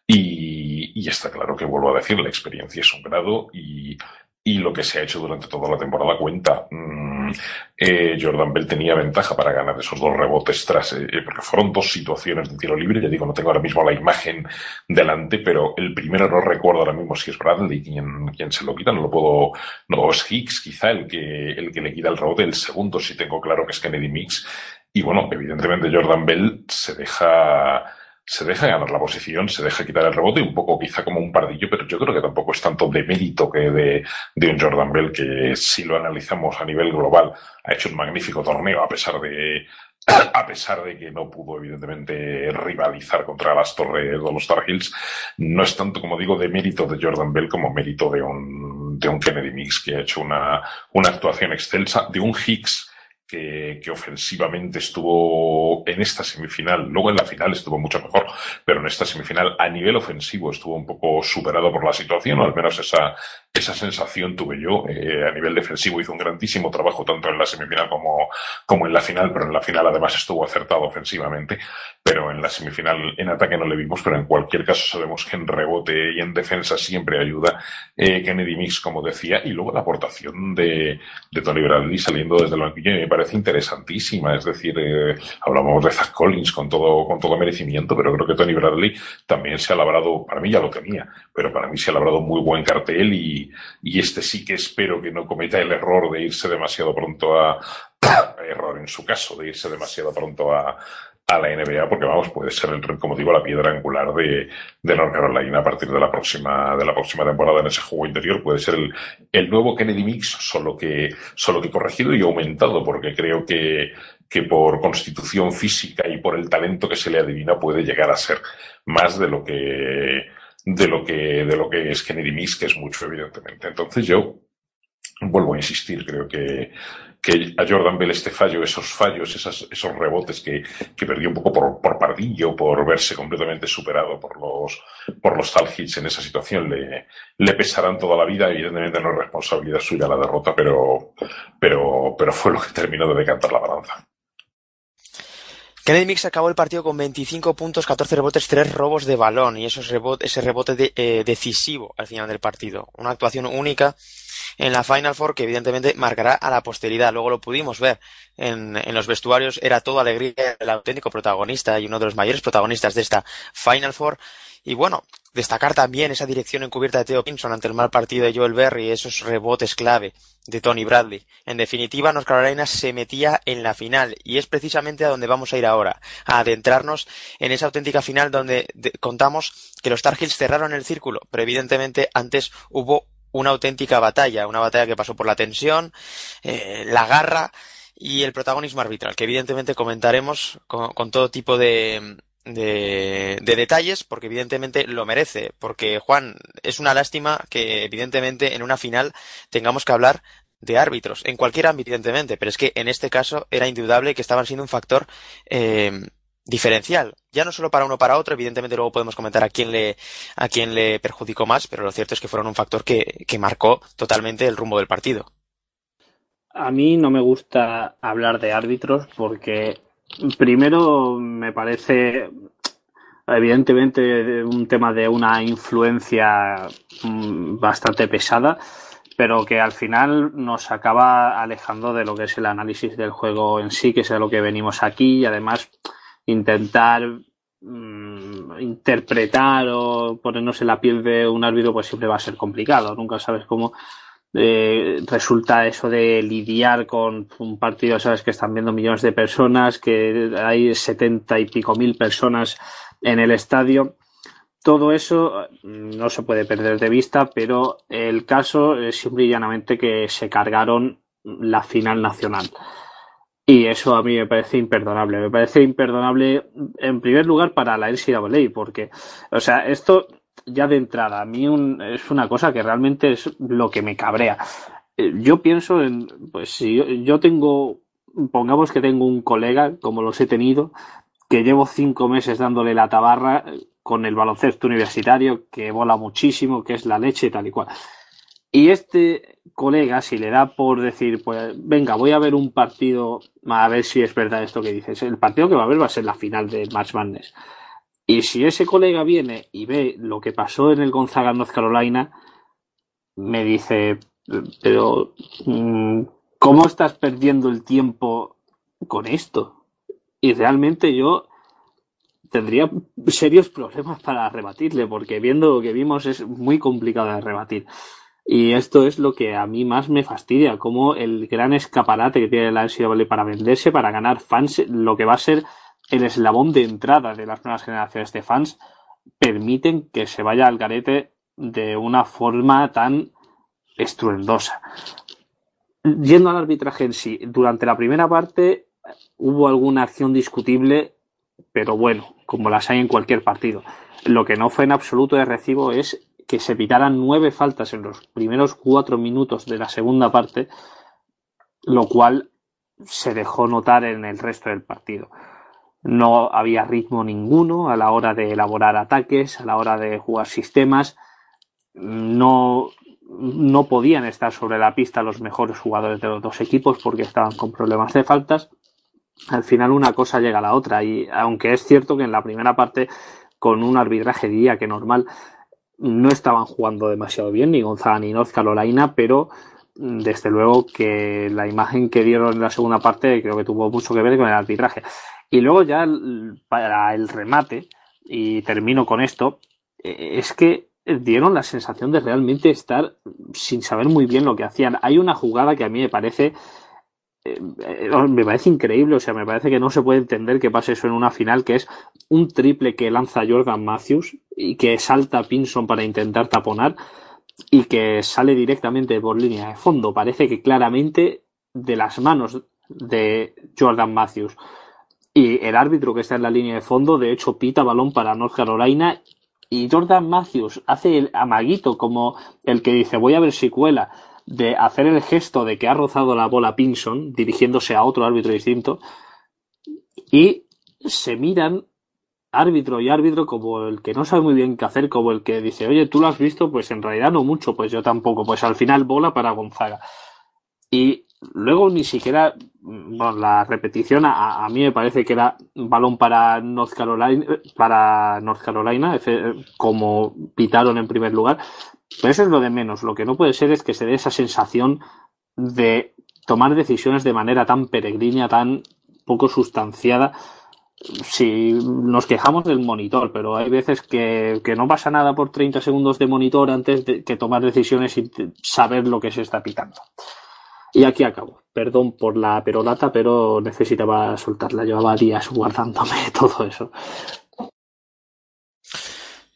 Y, y, está claro que vuelvo a decir, la experiencia es un grado y, y lo que se ha hecho durante toda la temporada cuenta. Mm, eh, Jordan Bell tenía ventaja para ganar esos dos rebotes tras, eh, porque fueron dos situaciones de tiro libre. Ya digo, no tengo ahora mismo la imagen delante, pero el primero no recuerdo ahora mismo si es Bradley quien, quien se lo quita, no lo puedo, no, es Hicks quizá el que, el que le quita el rebote. El segundo sí tengo claro que es Kennedy Mix. Y bueno, evidentemente Jordan Bell se deja, se deja ganar la posición, se deja quitar el rebote, un poco quizá como un pardillo, pero yo creo que tampoco es tanto de mérito que de, de un Jordan Bell que si lo analizamos a nivel global ha hecho un magnífico torneo a pesar de <coughs> a pesar de que no pudo evidentemente rivalizar contra las torres de los Tar Heels, no es tanto como digo de mérito de Jordan Bell como mérito de un, de un Kennedy Mix que ha hecho una, una actuación excelsa, de un Hicks que, que, ofensivamente estuvo en esta semifinal, luego en la final estuvo mucho mejor, pero en esta semifinal a nivel ofensivo estuvo un poco superado por la situación, o al menos esa, esa sensación tuve yo. Eh, a nivel defensivo hizo un grandísimo trabajo tanto en la semifinal como, como en la final, pero en la final además estuvo acertado ofensivamente, pero en la semifinal en ataque no le vimos, pero en cualquier caso sabemos que en rebote y en defensa siempre ayuda eh, Kennedy Mix, como decía, y luego la aportación de, de Tony Bradley saliendo desde el banquillo me parece interesantísima, es decir, eh, hablamos de Zach Collins con todo, con todo merecimiento, pero creo que Tony Bradley también se ha labrado, para mí ya lo tenía, pero para mí se ha labrado muy buen cartel y, y este sí que espero que no cometa el error de irse demasiado pronto a, <coughs> error en su caso, de irse demasiado pronto a, a la NBA, porque vamos, puede ser el, como digo, la piedra angular de, de North Carolina a partir de la próxima, de la próxima temporada en ese juego interior. Puede ser el, el nuevo Kennedy Mix, solo que, solo que corregido y aumentado, porque creo que, que por constitución física y por el talento que se le adivina puede llegar a ser más de lo que, de lo que, de lo que es Kennedy Mix, que es mucho, evidentemente. Entonces yo vuelvo a insistir, creo que, que a Jordan Bell este fallo, esos fallos, esas, esos rebotes que, que perdió un poco por, por pardillo, por verse completamente superado por los, por los tal hits en esa situación, le, le pesarán toda la vida. Evidentemente no es responsabilidad suya la derrota, pero, pero, pero fue lo que terminó de decantar la balanza. Kennedy Mix acabó el partido con 25 puntos, 14 rebotes, 3 robos de balón y rebote, ese rebote eh, decisivo al final del partido. Una actuación única en la Final Four que evidentemente marcará a la posteridad. Luego lo pudimos ver en, los vestuarios, era todo alegría, el auténtico protagonista y uno de los mayores protagonistas de esta Final Four. Y bueno, destacar también esa dirección encubierta de Theo Pinson ante el mal partido de Joel Berry esos rebotes clave de Tony Bradley. En definitiva, North Carolina se metía en la final y es precisamente a donde vamos a ir ahora, a adentrarnos en esa auténtica final donde contamos que los Tar Heels cerraron el círculo, pero evidentemente antes hubo una auténtica batalla, una batalla que pasó por la tensión, eh, la garra y el protagonismo arbitral, que evidentemente comentaremos con todo tipo de, de, de, detalles porque evidentemente lo merece. Porque, Juan, es una lástima que evidentemente en una final tengamos que hablar de árbitros, en cualquier ámbito, evidentemente, pero es que en este caso era indudable que estaban siendo un factor eh, diferencial. Ya no solo para uno para otro, evidentemente luego podemos comentar a quién le, a quién le perjudicó más, pero lo cierto es que fueron un factor que, que marcó totalmente el rumbo del partido. A mí no me gusta hablar de árbitros porque primero me parece evidentemente un tema de una influencia mm, bastante pesada, pero que al final nos acaba alejando de lo que es el análisis del juego en sí, que es a lo que venimos aquí, y además intentar mm, interpretar o ponernos en la piel de un árbitro pues siempre va a ser complicado, nunca sabes cómo eh, resulta eso de lidiar con un partido, sabes que están viendo millones de personas, que hay setenta y pico mil personas en el estadio. Todo eso mm, no se puede perder de vista, pero el caso es simple y llanamente que se cargaron la final nacional. Y eso a mí me parece imperdonable. Me parece imperdonable, en primer lugar, para la NCAA, porque, o sea, esto ya de entrada, a mí es una cosa que realmente es lo que me cabrea. Eh, yo pienso en, pues si yo tengo, pongamos que tengo un colega, como los he tenido, que llevo cinco meses dándole la tabarra con el baloncesto universitario, que bola muchísimo, que es la leche tal y cual. Y este colega, si le da por decir, pues venga, voy a ver un partido, a ver si es verdad esto que dices, el partido que va a ver va a ser la final del Match Madness. Y si ese colega viene y ve lo que pasó en el Gonzaga North Carolina, me dice, pero mm, ¿cómo estás perdiendo el tiempo con esto? y realmente yo tendría serios problemas para rebatirle, porque viendo lo que vimos es muy complicado de rebatir. Y esto es lo que a mí más me fastidia, como el gran escaparate que tiene la NCAA para venderse, para ganar fans, lo que va a ser el eslabón de entrada de las nuevas generaciones de fans, permiten que se vaya al garete de una forma tan estruendosa. Yendo al arbitraje en sí, durante la primera parte hubo alguna acción discutible, pero bueno, como las hay en cualquier partido. Lo que no fue en absoluto de recibo es que se pitaran nueve faltas en los primeros cuatro minutos de la segunda parte, lo cual se dejó notar en el resto del partido. No había ritmo ninguno a la hora de elaborar ataques, a la hora de jugar sistemas. No, no podían estar sobre la pista los mejores jugadores de los dos equipos porque estaban con problemas de faltas al final una cosa llega a la otra. Y aunque es cierto que en la primera parte, con un arbitraje día que normal, no estaban jugando demasiado bien, ni Gonzaga ni North Carolina, pero mm, desde luego que la imagen que dieron en la segunda parte creo que tuvo mucho que ver con el arbitraje. Y luego ya para el remate, y termino con esto, e, es que dieron la sensación de realmente estar sin saber muy bien lo que hacían. Hay una jugada que a mí me parece me parece increíble, o sea, me parece que no se puede entender que pase eso en una final, que es un triple que lanza Jordan Matthews y que salta Pinson para intentar taponar y que sale directamente por línea de fondo. Parece que claramente de las manos de Jordan Matthews. Y el árbitro que está en la línea de fondo, de hecho, pita balón para North Carolina y Jordan Matthews hace el amaguito como el que dice voy a ver si cuela de hacer el gesto de que ha rozado la bola Pinson, dirigiéndose a otro árbitro distinto, y se miran árbitro y árbitro como el que no sabe muy bien qué hacer, como el que dice, oye, tú lo has visto, pues en realidad no mucho, pues yo tampoco, pues al final bola para Gonzaga. Y luego ni siquiera, bueno, la repetición a, mí me parece que era balón para North Carolina, para North Carolina, como pitaron en primer lugar, pero eso es lo de menos. Lo que no puede ser es que se dé esa sensación de tomar decisiones de manera tan peregrina, tan poco sustanciada. Si nos quejamos del monitor, pero hay veces que, no pasa nada por 30 segundos de monitor antes de que tomar decisiones y saber lo que se está picando. Y aquí acabo. Perdón por la perolata, pero necesitaba soltarla. Llevaba días guardándome <laughs> todo eso.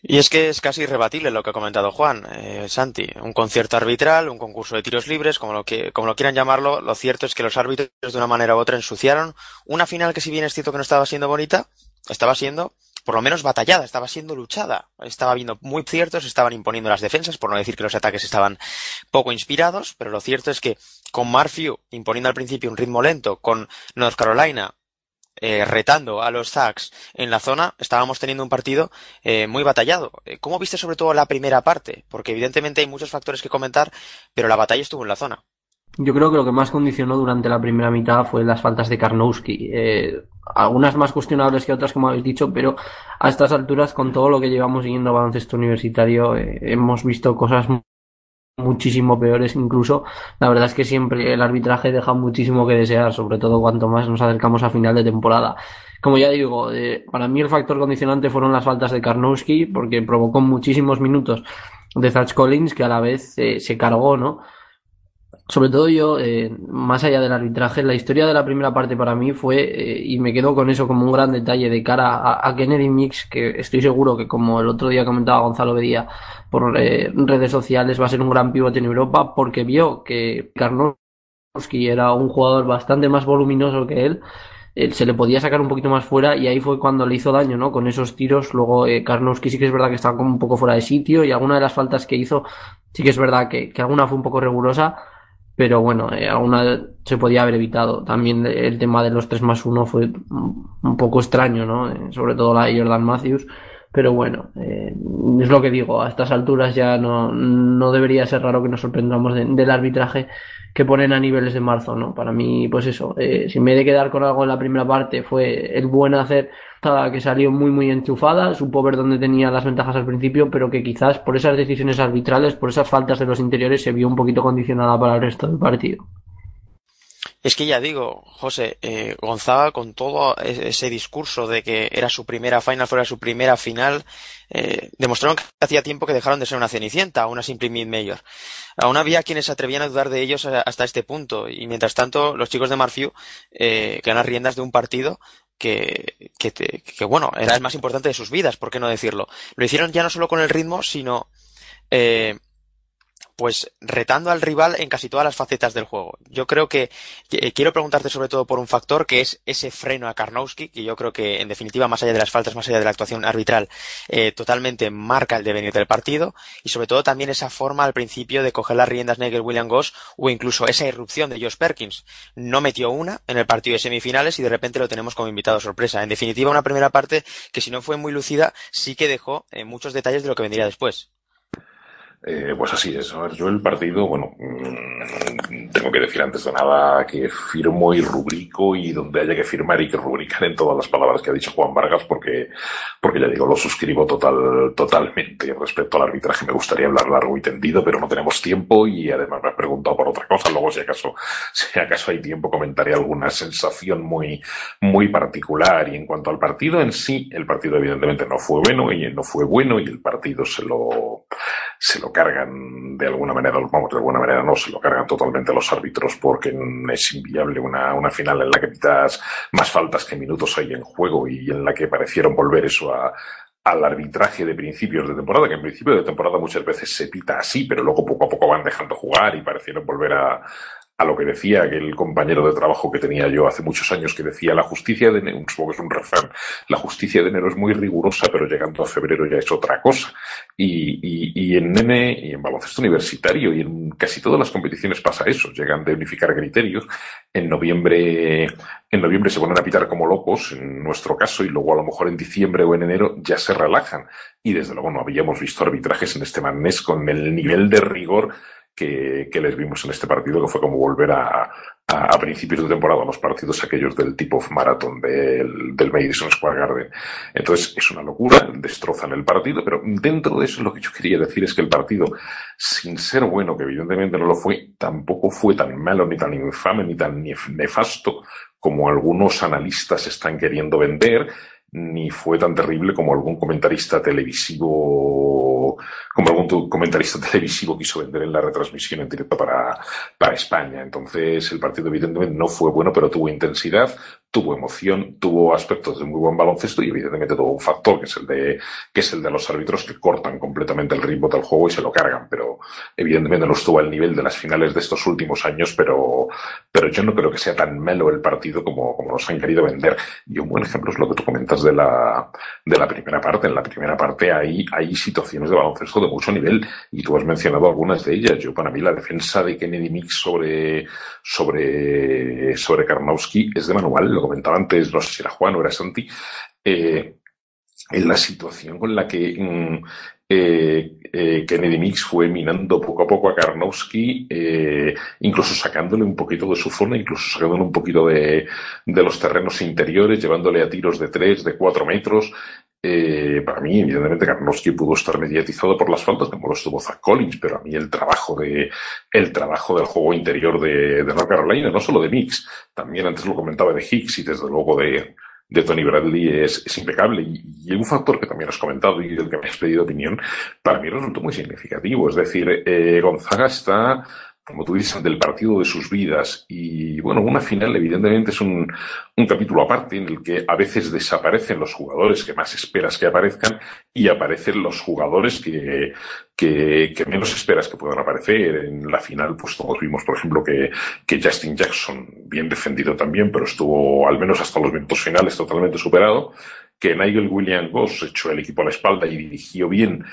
Y es que es casi irrebatible lo que ha comentado Juan, eh, Santi. Un concierto arbitral, un concurso de tiros libres, como lo, que, como lo quieran llamarlo, lo cierto es que los árbitros de una manera u otra ensuciaron una final que si bien es cierto que no estaba siendo bonita, estaba siendo por lo menos batallada, estaba siendo luchada. Estaba viendo muy ciertos, estaban imponiendo las defensas, por no decir que los ataques estaban poco inspirados, pero lo cierto es que con Marfew imponiendo al principio un ritmo lento, con North Carolina eh, retando a los Zags en la zona, estábamos teniendo un partido eh, muy batallado. Eh, ¿Cómo viste sobre todo la primera parte? Porque evidentemente hay muchos factores que comentar, pero la batalla estuvo en la zona. yo creo que lo que más condicionó durante la primera mitad fue las faltas de Karnowski. Eh, algunas más cuestionables que otras, como habéis dicho, pero a estas alturas, con todo lo que llevamos siguiendo baloncesto universitario, hemos visto cosas muchísimo peores incluso. La verdad es que siempre el arbitraje deja muchísimo que desear, sobre todo cuanto más nos acercamos a final de temporada. Como ya digo, eh, para mí el factor condicionante fueron las faltas de Karnowski, porque provocó muchísimos minutos de Zach Collins que a la vez se cargó, ¿no? Sobre todo yo, eh, más allá del arbitraje, la historia de la primera parte para mí fue, eh, y me quedo con eso como un gran detalle de cara a, Kennedy Mix, que estoy seguro que como el otro día comentaba Gonzalo Bedía por eh, redes sociales, va a ser un gran pivote en Europa, porque vio que Karnowski era un jugador bastante más voluminoso que él, se le podía sacar un poquito más fuera y ahí fue cuando le hizo daño, ¿no? Con esos tiros. Luego eh, Karnowski sí que es verdad que estaba como un poco fuera de sitio y alguna de las faltas que hizo sí que es verdad que, que alguna fue un poco rigurosa pero bueno, eh, alguna se podía haber evitado. También el tema de los 3 más 1 fue un poco extraño, ¿no? Eh, sobre todo la de Jordan Matthews. Pero bueno, eh, es lo que digo, a estas alturas ya no, no debería ser raro que nos sorprendamos del arbitraje que ponen a niveles de marzo, ¿no? Para mí, pues eso, eh, si me he de quedar con algo en la primera parte fue el buen hacer que salió muy muy enchufada, supo ver dónde tenía las ventajas al principio, pero que quizás por esas decisiones arbitrales, por esas faltas de los interiores, se vio un poquito condicionada para el resto del partido. Es que ya digo, José, eh, Gonzaga con todo ese discurso de que era su primera final, fuera su primera final, eh, demostraron que hacía tiempo que dejaron de ser una cenicienta, una simple mid-mayor. Aún había quienes se atrevían a dudar de ellos hasta este punto, y mientras tanto los chicos de Marfiu eh, ganan riendas de un partido que, que, que, bueno, era el más importante de sus vidas, ¿por qué no decirlo? Lo hicieron ya no solo con el ritmo, sino eh, pues retando al rival en casi todas las facetas del juego. Yo creo que eh, quiero preguntarte sobre todo por un factor que es ese freno a Karnowski, que yo creo que en definitiva, más allá de las faltas, más allá de la actuación arbitral, eh, totalmente marca el devenir del partido y sobre todo también esa forma al principio de coger las riendas Nigel William Goss o incluso esa irrupción de Josh Perkins. No metió una en el partido de semifinales y de repente lo tenemos como invitado sorpresa. En definitiva, una primera parte que si no fue muy lucida, sí que dejó eh, muchos detalles de lo que vendría después. Eh, pues así es. A ver, yo el partido, bueno, mm, tengo que decir antes de nada que firmo y rubrico y donde haya que firmar y que rubricar en todas las palabras que ha dicho Juan Vargas porque, porque ya digo, lo suscribo total, totalmente. Respecto al arbitraje me gustaría hablar largo y tendido, pero no tenemos tiempo y además me has preguntado por otra cosa. Luego si acaso, <laughs> si acaso hay tiempo comentaré alguna sensación muy, muy particular. Y en cuanto al partido en sí, el partido evidentemente no fue bueno y no fue bueno y el partido se lo, se lo cargan de alguna manera, vamos, de alguna manera no, se lo cargan totalmente los árbitros porque es inviable una, una final en la que pitas más faltas que minutos hay en juego y en la que parecieron volver eso a, al arbitraje de principios de temporada, que en principio de temporada muchas veces se pita así, pero luego poco a poco van dejando jugar y parecieron volver a, a lo que decía aquel compañero de trabajo que tenía yo hace muchos años que decía la justicia de enero, supongo que es un refrán, la justicia de enero es muy rigurosa, pero llegando a febrero ya es otra cosa. Y, en nene y en baloncesto universitario y en casi todas las competiciones pasa eso, llegan de unificar criterios. En noviembre, en noviembre se ponen a pitar como locos, en nuestro caso, y luego a lo mejor en diciembre o en enero ya se relajan. Y desde luego no habíamos visto arbitrajes en este manés con el nivel de rigor que, les vimos en este partido, que fue como volver a, a, a principios de temporada los partidos aquellos del tipo of marathon del, del Madison Square Garden. Entonces es una locura, destrozan el partido, pero dentro de eso lo que yo quería decir es que el partido, sin ser bueno, que evidentemente no lo fue, tampoco fue tan malo, ni tan infame, ni tan nefasto como algunos analistas están queriendo vender, ni fue tan terrible como algún comentarista televisivo, como algún comentarista <laughs> televisivo quiso vender en la retransmisión en directo para, para España. Entonces, el partido evidentemente no fue bueno, pero tuvo intensidad, tuvo emoción, tuvo aspectos de muy buen baloncesto y evidentemente tuvo un factor que es el de, que es el de los árbitros que cortan completamente el ritmo del juego y se lo cargan, pero evidentemente no estuvo al nivel de las finales de estos últimos años, pero, pero yo no creo que sea tan melo el partido como, como nos han querido vender. Y un buen ejemplo es lo que tú comentas de la, de la primera parte. En la primera parte hay, hay situaciones de baloncesto de mucho nivel y tú has mencionado algunas de ellas. Yo para mí la defensa de Kennedy Mix sobre, sobre, sobre Karnowski es de manual comentaba antes, no sé si era Juan o era Santi, eh, en la situación con la que mm, eh, eh, Kennedy Mix fue minando poco a poco a Karnowski, eh, incluso sacándole un poquito de su zona, incluso sacándole un poquito de, de los terrenos interiores, llevándole a tiros de 3, de 4 metros. Eh, para mí, evidentemente, Karnowski pudo estar mediatizado por las faltas, como lo estuvo Zach Collins, pero a mí el trabajo de, el trabajo del juego interior de, de North Carolina, no solo de Mix, también antes lo comentaba de Hicks y desde luego de, de Tony Bradley es, impecable. Y, y, un factor que también has comentado y del que me has pedido opinión, para mí resultó muy significativo. Es decir, eh, Gonzaga está como tú dices, del partido de sus vidas. Y bueno, una final evidentemente es un, capítulo aparte en el que a veces desaparecen los jugadores que más esperas que aparezcan y aparecen los jugadores que, que, que menos esperas que puedan aparecer. En la final, pues todos vimos, por ejemplo, que, que Justin Jackson, bien defendido también, pero estuvo al menos hasta los minutos finales totalmente superado que Nigel William Goss echó el equipo a la espalda y dirigió bien,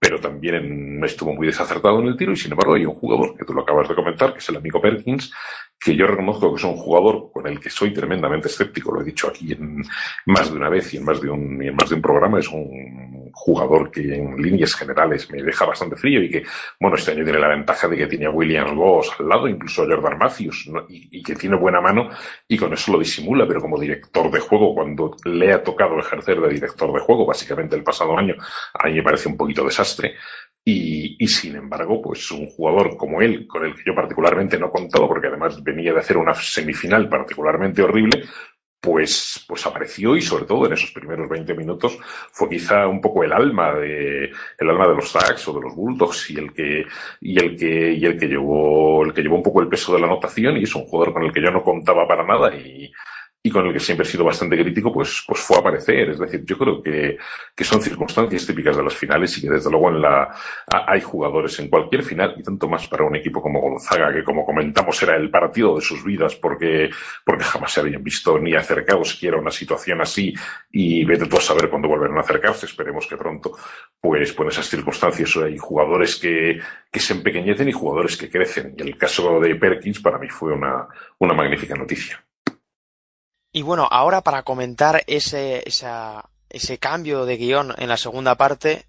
pero también estuvo muy desacertado en el tiro y sin embargo hay un jugador que tú lo acabas de comentar, que es el amigo Perkins, que yo reconozco que es un jugador con el que soy tremendamente escéptico, lo he dicho aquí en más de una vez y en más de un, y en más de un programa, es un jugador que en líneas generales me deja bastante frío y que, bueno, este año tiene la ventaja de que tiene a Williams Goss al lado, incluso a Jordan Matthews, ¿no? y, que tiene buena mano y con eso lo disimula, pero como director de juego, cuando le ha tocado ejercer de director de juego, básicamente el pasado año, a mí me parece un poquito desastre. Y, y, sin embargo, pues un jugador como él, con el que yo particularmente no contado, porque además venía de hacer una semifinal particularmente horrible, pues, pues apareció y sobre todo en esos primeros 20 minutos fue quizá un poco el alma de, el alma de los Sacks o de los Bulldogs y el que, y el que, y el que llevó, el que llevó un poco el peso de la anotación y es un jugador con el que yo no contaba para nada y, y con el que siempre he sido bastante crítico, pues, pues fue a aparecer. Es decir, yo creo que, que son circunstancias típicas de las finales y que desde luego en la, hay jugadores en cualquier final y tanto más para un equipo como Gonzaga, que como comentamos era el partido de sus vidas porque, porque jamás se habían visto ni acercado siquiera a una situación así y vete tú a saber cuándo volverán a acercarse. Esperemos que pronto, pues, por esas circunstancias hay jugadores que, que se empequeñecen y jugadores que crecen. Y el caso de Perkins para mí fue una, una magnífica noticia. Y bueno, ahora para comentar ese, esa, ese cambio de guion en la segunda parte,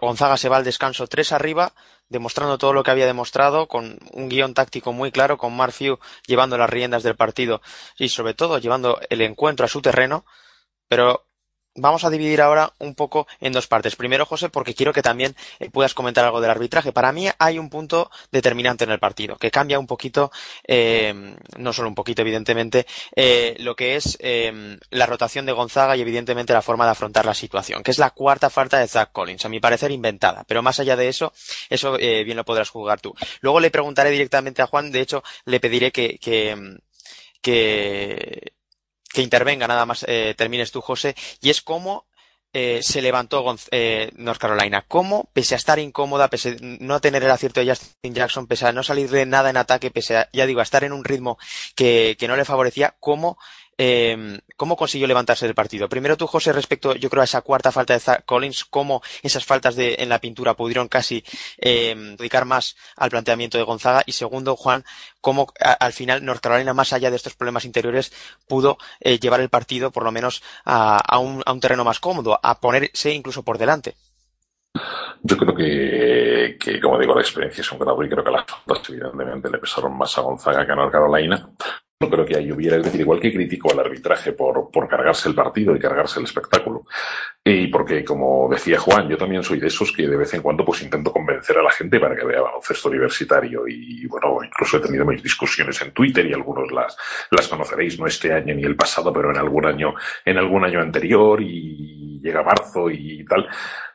Gonzaga se va al descanso 3 arriba, demostrando todo lo que había demostrado, con un guion táctico muy claro, con Marfiu llevando las riendas del partido y sobre todo llevando el encuentro a su terreno, pero vamos a dividir ahora un poco en dos partes. Primero, José, porque quiero que también eh, puedas comentar algo del arbitraje. Para mí hay un punto determinante en el partido, que cambia un poquito, eh, no solo un poquito, evidentemente, eh, lo que es la rotación de Gonzaga y evidentemente la forma de afrontar la situación, que es la cuarta falta de Zach Collins, a mi parecer inventada. Pero más allá de eso, eso bien lo podrás jugar tú. Luego le preguntaré directamente a Juan, de hecho, le pediré que, que, que que intervenga, nada más eh, termines tú, José, y es cómo eh, se levantó eh, North Carolina. Cómo, pese a estar incómoda, pese a no tener el acierto de Justin Jackson, pese a no salir de nada en ataque, pese a, ya digo, a estar en un ritmo que, que no le favorecía, cómo eh, ¿cómo consiguió levantarse del partido? Primero tú, José, respecto, yo creo, a esa cuarta falta de Zach Collins, cómo esas faltas de, en la pintura pudieron casi eh, dedicar más al planteamiento de Gonzaga. Y segundo, Juan, cómo al final North Carolina, más allá de estos problemas interiores, pudo eh, llevar el partido, por lo menos, a, un, a un terreno más cómodo, a ponerse incluso por delante. Yo creo que, que, como digo, la experiencia es un grado y creo que las faltas evidentemente le pesaron más a Gonzaga que a North Carolina. No creo que ahí hubiera, es decir, igual que critico al arbitraje por, por cargarse el partido y cargarse el espectáculo, y porque, como decía Juan, yo también soy de esos que de vez en cuando pues intento convencer a la gente para que vea baloncesto universitario. Y, bueno, incluso he tenido mis discusiones en Twitter y algunos las, las conoceréis, no este año ni el pasado, pero en algún año, en algún año anterior y llega marzo y tal,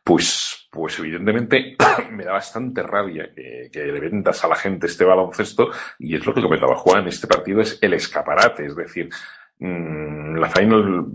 pues, pues evidentemente <coughs> me da bastante rabia que, que, le vendas a la gente este baloncesto y es lo que comentaba Juan, este partido es el escaparate, es decir, la final,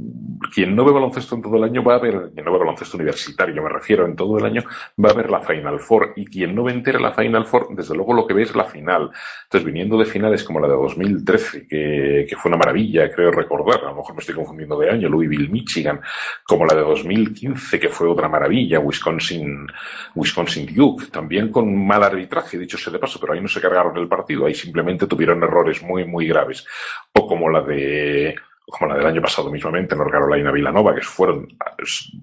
quien no ve baloncesto en todo el año va a ver, quien no ve baloncesto universitario, me refiero, en todo el año va a ver la Final Four y quien no ve entera la Final Four, desde luego lo que ve es la final. Entonces, viniendo de finales como la de 2013, que, que fue una maravilla, creo recordar, a lo mejor me estoy confundiendo de año, Louisville, Michigan, como la de 2015, que fue otra maravilla, Wisconsin, Wisconsin Duke, también con mal arbitraje, dicho sea de paso, pero ahí no se cargaron el partido, ahí simplemente tuvieron errores muy, muy graves. O como la de como la del año pasado mismamente, North Carolina Villanova, que fueron,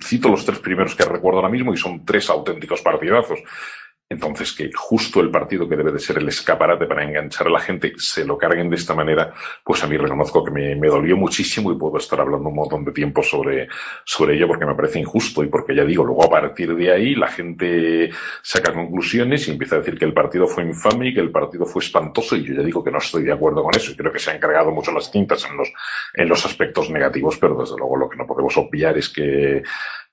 cito los tres primeros que recuerdo ahora mismo y son tres auténticos partidazos. Entonces, que justo el partido que debe de ser el escaparate para enganchar a la gente se lo carguen de esta manera, pues a mí reconozco que me, dolió muchísimo y puedo estar hablando un montón de tiempo sobre, sobre ello porque me parece injusto y porque ya digo, luego a partir de ahí la gente saca conclusiones y empieza a decir que el partido fue infame y que el partido fue espantoso y yo ya digo que no estoy de acuerdo con eso y creo que se han cargado mucho las tintas en los, en los aspectos negativos, pero desde luego lo que no podemos obviar es que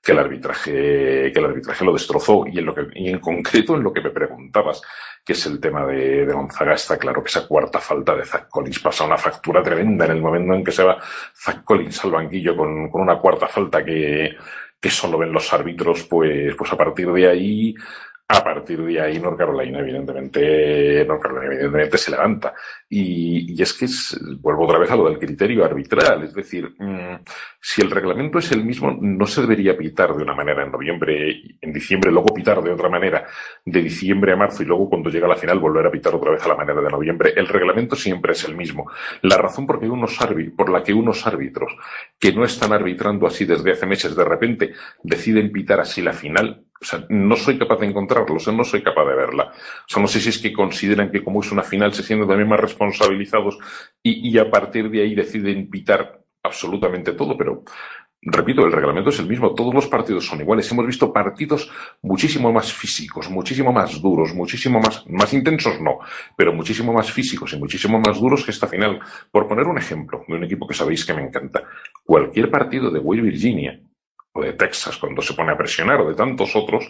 que el arbitraje, que el arbitraje lo destrozó y en lo que, y en concreto en lo que me preguntabas, que es el tema de, de Gonzaga, está claro que esa cuarta falta de Zach Collins pasa una factura tremenda en el momento en que se va Zach Collins al banquillo con, con una cuarta falta que, que solo ven los árbitros, pues, pues a partir de ahí a partir de ahí, North Carolina, evidentemente, North Carolina, evidentemente se levanta. Y, es que es, vuelvo otra vez a lo del criterio arbitral. Es decir, mmm, si el reglamento es el mismo, no se debería pitar de una manera en noviembre, en diciembre, luego pitar de otra manera de diciembre a marzo y luego cuando llega la final volver a pitar otra vez a la manera de noviembre. El reglamento siempre es el mismo. La razón por la que unos árbitros que no están arbitrando así desde hace meses de repente deciden pitar así la final o sea, no soy capaz de encontrarlo, o sea, no soy capaz de verla. O sea, no sé si es que consideran que como es una final se sienten también más responsabilizados y, a partir de ahí deciden pitar absolutamente todo, pero repito, el reglamento es el mismo, todos los partidos son iguales. Hemos visto partidos muchísimo más físicos, muchísimo más duros, muchísimo más, más intensos no, pero muchísimo más físicos y muchísimo más duros que esta final. Por poner un ejemplo de un equipo que sabéis que me encanta, cualquier partido de Will Virginia o de Texas cuando se pone a presionar o de tantos otros,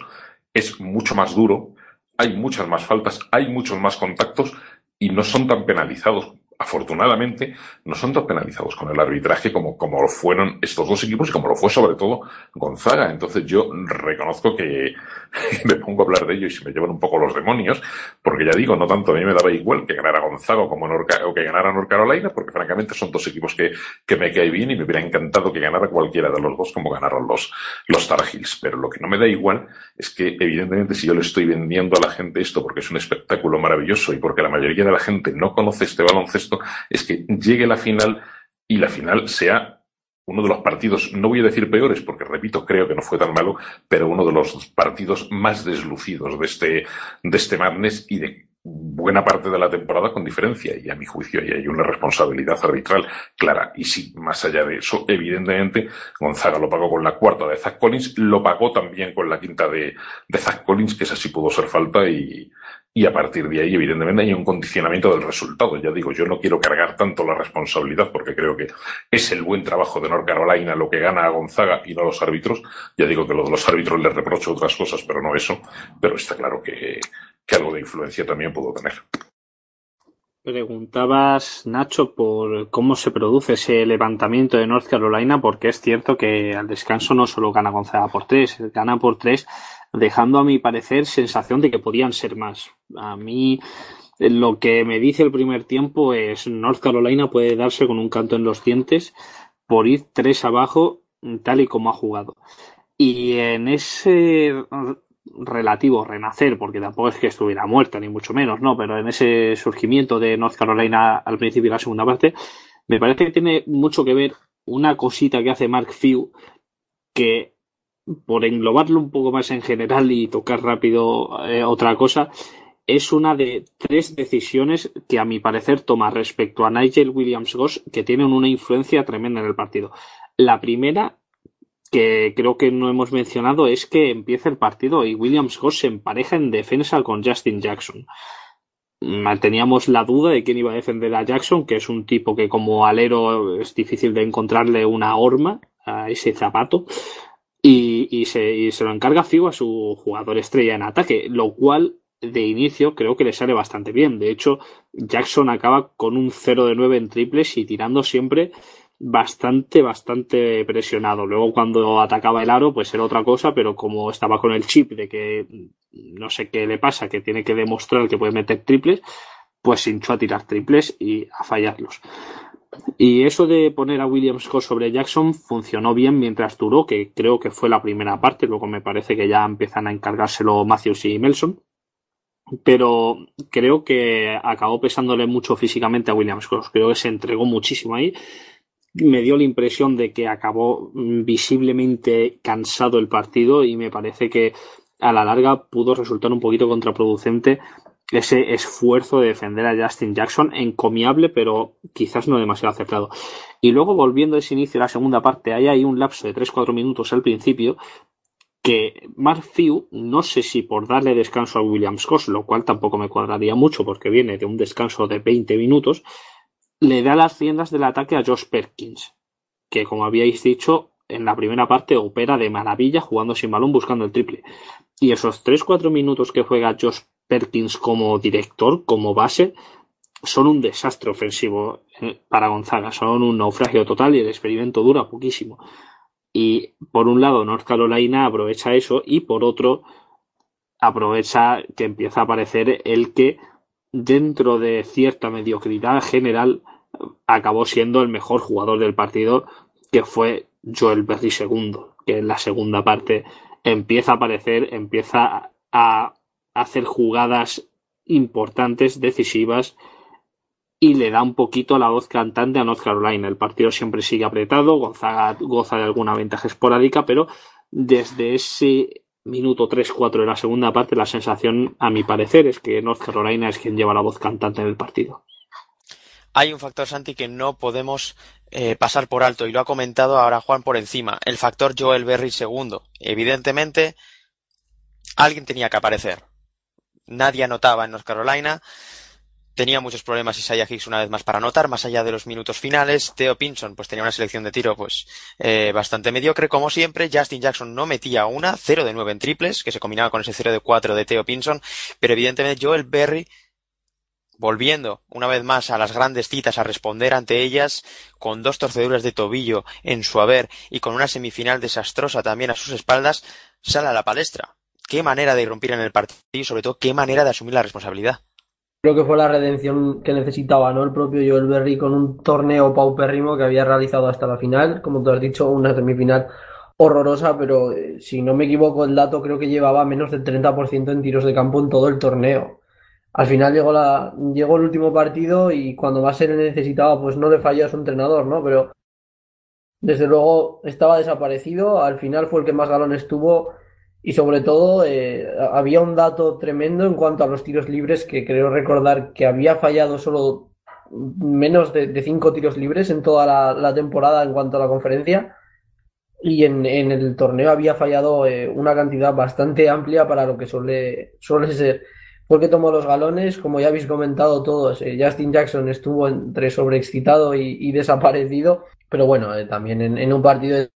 es mucho más duro, hay muchas más faltas, hay muchos más contactos y no son tan penalizados afortunadamente, no son tan penalizados con el arbitraje como, como lo fueron estos dos equipos y como lo fue sobre todo Gonzaga. Entonces yo reconozco que <laughs> me pongo a hablar de ello y se me llevan un poco los demonios, porque ya digo, no tanto a mí me daba igual que ganara Gonzaga como Norca, o que ganara North Carolina, porque francamente son dos equipos que, que me cae bien y me hubiera encantado que ganara cualquiera de los dos como ganaron los, los Tar Heels. Pero lo que no me da igual es que evidentemente si yo le estoy vendiendo a la gente esto porque es un espectáculo maravilloso y porque la mayoría de la gente no conoce este baloncesto, es que llegue la final y la final sea uno de los partidos, no voy a decir peores, porque repito, creo que no fue tan malo, pero uno de los partidos más deslucidos de este, de este Madness y de buena parte de la temporada con diferencia. Y a mi juicio ahí hay una responsabilidad arbitral clara. Y sí, más allá de eso, evidentemente, Gonzaga lo pagó con la cuarta de Zach Collins, lo pagó también con la quinta de, de Zach Collins, que esa sí pudo ser falta y, y a partir de ahí, evidentemente, hay un condicionamiento del resultado. Ya digo, yo no quiero cargar tanto la responsabilidad porque creo que es el buen trabajo de North Carolina lo que gana a Gonzaga y no los árbitros. Ya digo que lo de los árbitros les reprocho otras cosas, pero no eso. Pero está claro que, que algo de influencia también puedo tener. Preguntabas, Nacho, por cómo se produce ese levantamiento de North Carolina, porque es cierto que al descanso no solo gana Gonzaga por tres, gana por tres dejando a mi parecer sensación de que podían ser más. A mí lo que me dice el primer tiempo es North Carolina puede darse con un canto en los dientes por ir tres abajo tal y como ha jugado. Y en ese relativo renacer, porque tampoco es que estuviera muerta, ni mucho menos, ¿no? Pero en ese surgimiento de North Carolina al principio y la segunda parte, me parece que tiene mucho que ver una cosita que hace Mark Few, que por englobarlo un poco más en general y tocar rápido eh, otra cosa, es una de tres decisiones que a mi parecer toma respecto a Nigel Williams Goss que tienen una influencia tremenda en el partido. La primera, que creo que no hemos mencionado, es que empieza el partido y Williams Goss se empareja en defensa con Justin Jackson. Teníamos la duda de quién iba a defender a Jackson, que es un tipo que como alero es difícil de encontrarle una horma a ese zapato y, y, se, y se lo encarga Figo a su jugador estrella en ataque, lo cual de inicio creo que le sale bastante bien. De hecho, Jackson acaba con un 0 de 9 en triples y tirando siempre bastante, bastante presionado. Luego cuando atacaba el aro, pues era otra cosa, pero como estaba con el chip de que no sé qué le pasa, que tiene que demostrar que puede meter triples, pues hinchó a tirar triples y a fallarlos. Y eso de poner a Williams sobre Jackson funcionó bien mientras duró, que creo que fue la primera parte, luego me parece que ya empiezan a encargárselo Matthews y Melson. Pero creo que acabó pesándole mucho físicamente a Williams Cross. Creo que se entregó muchísimo ahí. me dio la impresión de que acabó visiblemente cansado el partido y me parece que a la larga pudo resultar un poquito contraproducente ese esfuerzo de defender a Justin Jackson, encomiable, pero quizás no demasiado acertado. Y luego, volviendo a ese inicio de la segunda parte, hay ahí un lapso de 3-4 minutos al principio que Mark no sé si por darle descanso a Williams Goss, lo cual tampoco me cuadraría mucho porque viene de un descanso de 20 minutos, le da las riendas del ataque a Josh Perkins, que como habíais dicho, en la primera parte opera de maravilla jugando sin balón buscando el triple. Y esos 3-4 minutos que juega Josh Perkins como director, como base, son un desastre ofensivo eh, para Gonzaga, son un naufragio total y el experimento dura poquísimo. Y por un lado, North Carolina aprovecha eso y por otro, aprovecha que empieza a aparecer el que dentro de cierta mediocridad general acabó siendo el mejor jugador del partido, que fue Joel Berry II, que en la segunda parte empieza a aparecer, empieza a hacer jugadas importantes, decisivas, y le da un poquito la voz cantante a North Carolina. El partido siempre sigue apretado, Gonzaga goza de alguna ventaja esporádica, pero desde ese minuto 3-4 de la segunda parte, la sensación, a mi parecer, es que North Carolina es quien lleva la voz cantante en el partido. Hay un factor, Santi, que no podemos eh, pasar por alto, y lo ha comentado ahora Juan por encima, el factor Joel Berry segundo. Evidentemente, alguien tenía que aparecer. Nadie anotaba en North Carolina, Tenía muchos problemas Isaiah Hicks una vez más para anotar, más allá de los minutos finales. Theo Pinson pues tenía una selección de tiro pues eh, bastante mediocre, como siempre. Justin Jackson no metía una, 0 de 9 en triples, que se combinaba con ese 0 de 4 de Theo Pinson. Pero evidentemente Joel Berry, volviendo una vez más a las grandes citas a responder ante ellas, con dos torceduras de tobillo en su haber y con una semifinal desastrosa también a sus espaldas, sale a la palestra. Qué manera de irrumpir en el partido y sobre todo qué manera de asumir la responsabilidad. Creo que fue la redención que necesitaba, ¿no? El propio Joel Berry con un torneo paupérrimo que había realizado hasta la final, como tú has dicho, una semifinal horrorosa, pero eh, si no me equivoco el dato creo que llevaba menos del 30% en tiros de campo en todo el torneo. Al final llegó, la, llegó el último partido y cuando más se le necesitaba, pues no le falló a su entrenador, ¿no? Pero desde luego estaba desaparecido, al final fue el que más galones tuvo y sobre todo, eh, había un dato tremendo en cuanto a los tiros libres, que creo recordar que había fallado solo menos de, cinco tiros libres en toda la, temporada en cuanto a la conferencia. Y en, el torneo había fallado eh, una cantidad bastante amplia para lo que suele, suele ser. Porque tomó los galones, como ya habéis comentado todos, eh, Justin Jackson estuvo entre sobreexcitado y, desaparecido, pero bueno, también en, en, un partido de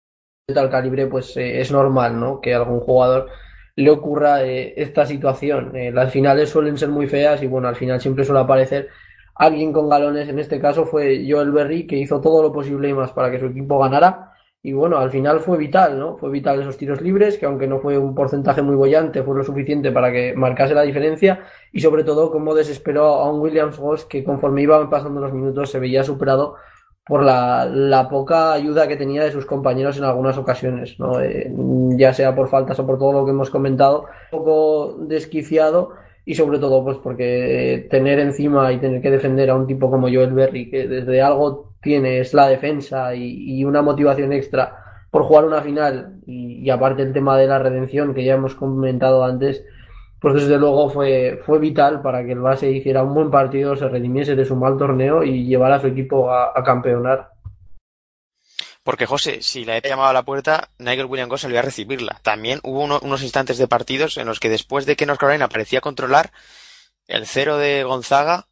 tal calibre, pues eh, es normal, ¿no? Que algún jugador le ocurra eh, esta situación. Eh, las finales suelen ser muy feas y bueno, al final siempre suele aparecer alguien con galones. En este caso fue Joel Berry, que hizo todo lo posible y más para que su equipo ganara. Y bueno, al final fue vital, ¿no? Fue vital esos tiros libres, que aunque no fue un porcentaje muy bollante, fue lo suficiente para que marcase la diferencia. Y sobre todo, cómo desesperó a un Williams Goss que conforme iban pasando los minutos se veía superado por la, poca ayuda que tenía de sus compañeros en algunas ocasiones, ¿no? Eh, ya sea por faltas o por todo lo que hemos comentado, un poco desquiciado y sobre todo pues porque tener encima y tener que defender a un tipo como Joel Berry, que desde algo tiene es la defensa y, una motivación extra por jugar una final y aparte el tema de la redención que ya hemos comentado antes, pues desde luego fue, fue vital para que el base hiciera un buen partido, se redimiese de su mal torneo y llevara a su equipo a, campeonar. Porque José, si la había llamado a la puerta, Nigel Williams salió a recibirla. También hubo unos instantes de partidos en los que después de que North Carolina parecía controlar, el cero de Gonzaga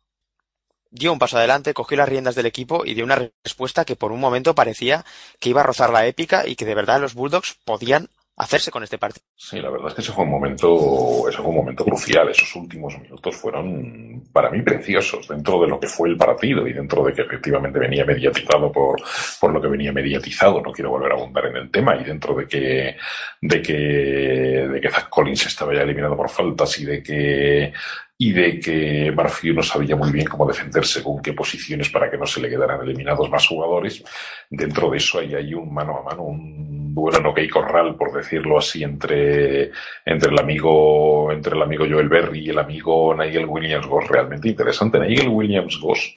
dio un paso adelante, cogió las riendas del equipo y dio una respuesta que por un momento parecía que iba a rozar la épica y que de verdad los Bulldogs podían hacerse con este partido. Sí, la verdad es que ese fue un momento, ese fue un momento crucial. Esos últimos minutos fueron para mí preciosos dentro de lo que fue el partido y dentro de que efectivamente venía mediatizado por, por lo que venía mediatizado. No quiero volver a abundar en el tema y dentro de que, de que, de que Zach Collins estaba ya eliminado por faltas y de que y de que Barfield no sabía muy bien cómo defenderse con qué posiciones para que no se le quedaran eliminados más jugadores. Dentro de eso hay un mano a mano, un duelo no hay corral, por decirlo así, entre, entre el amigo, entre el amigo Joel Berry y el amigo Nigel Williams Goss, realmente interesante. Nigel Williams Goss,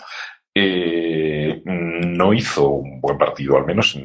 eh, no hizo un buen partido, al menos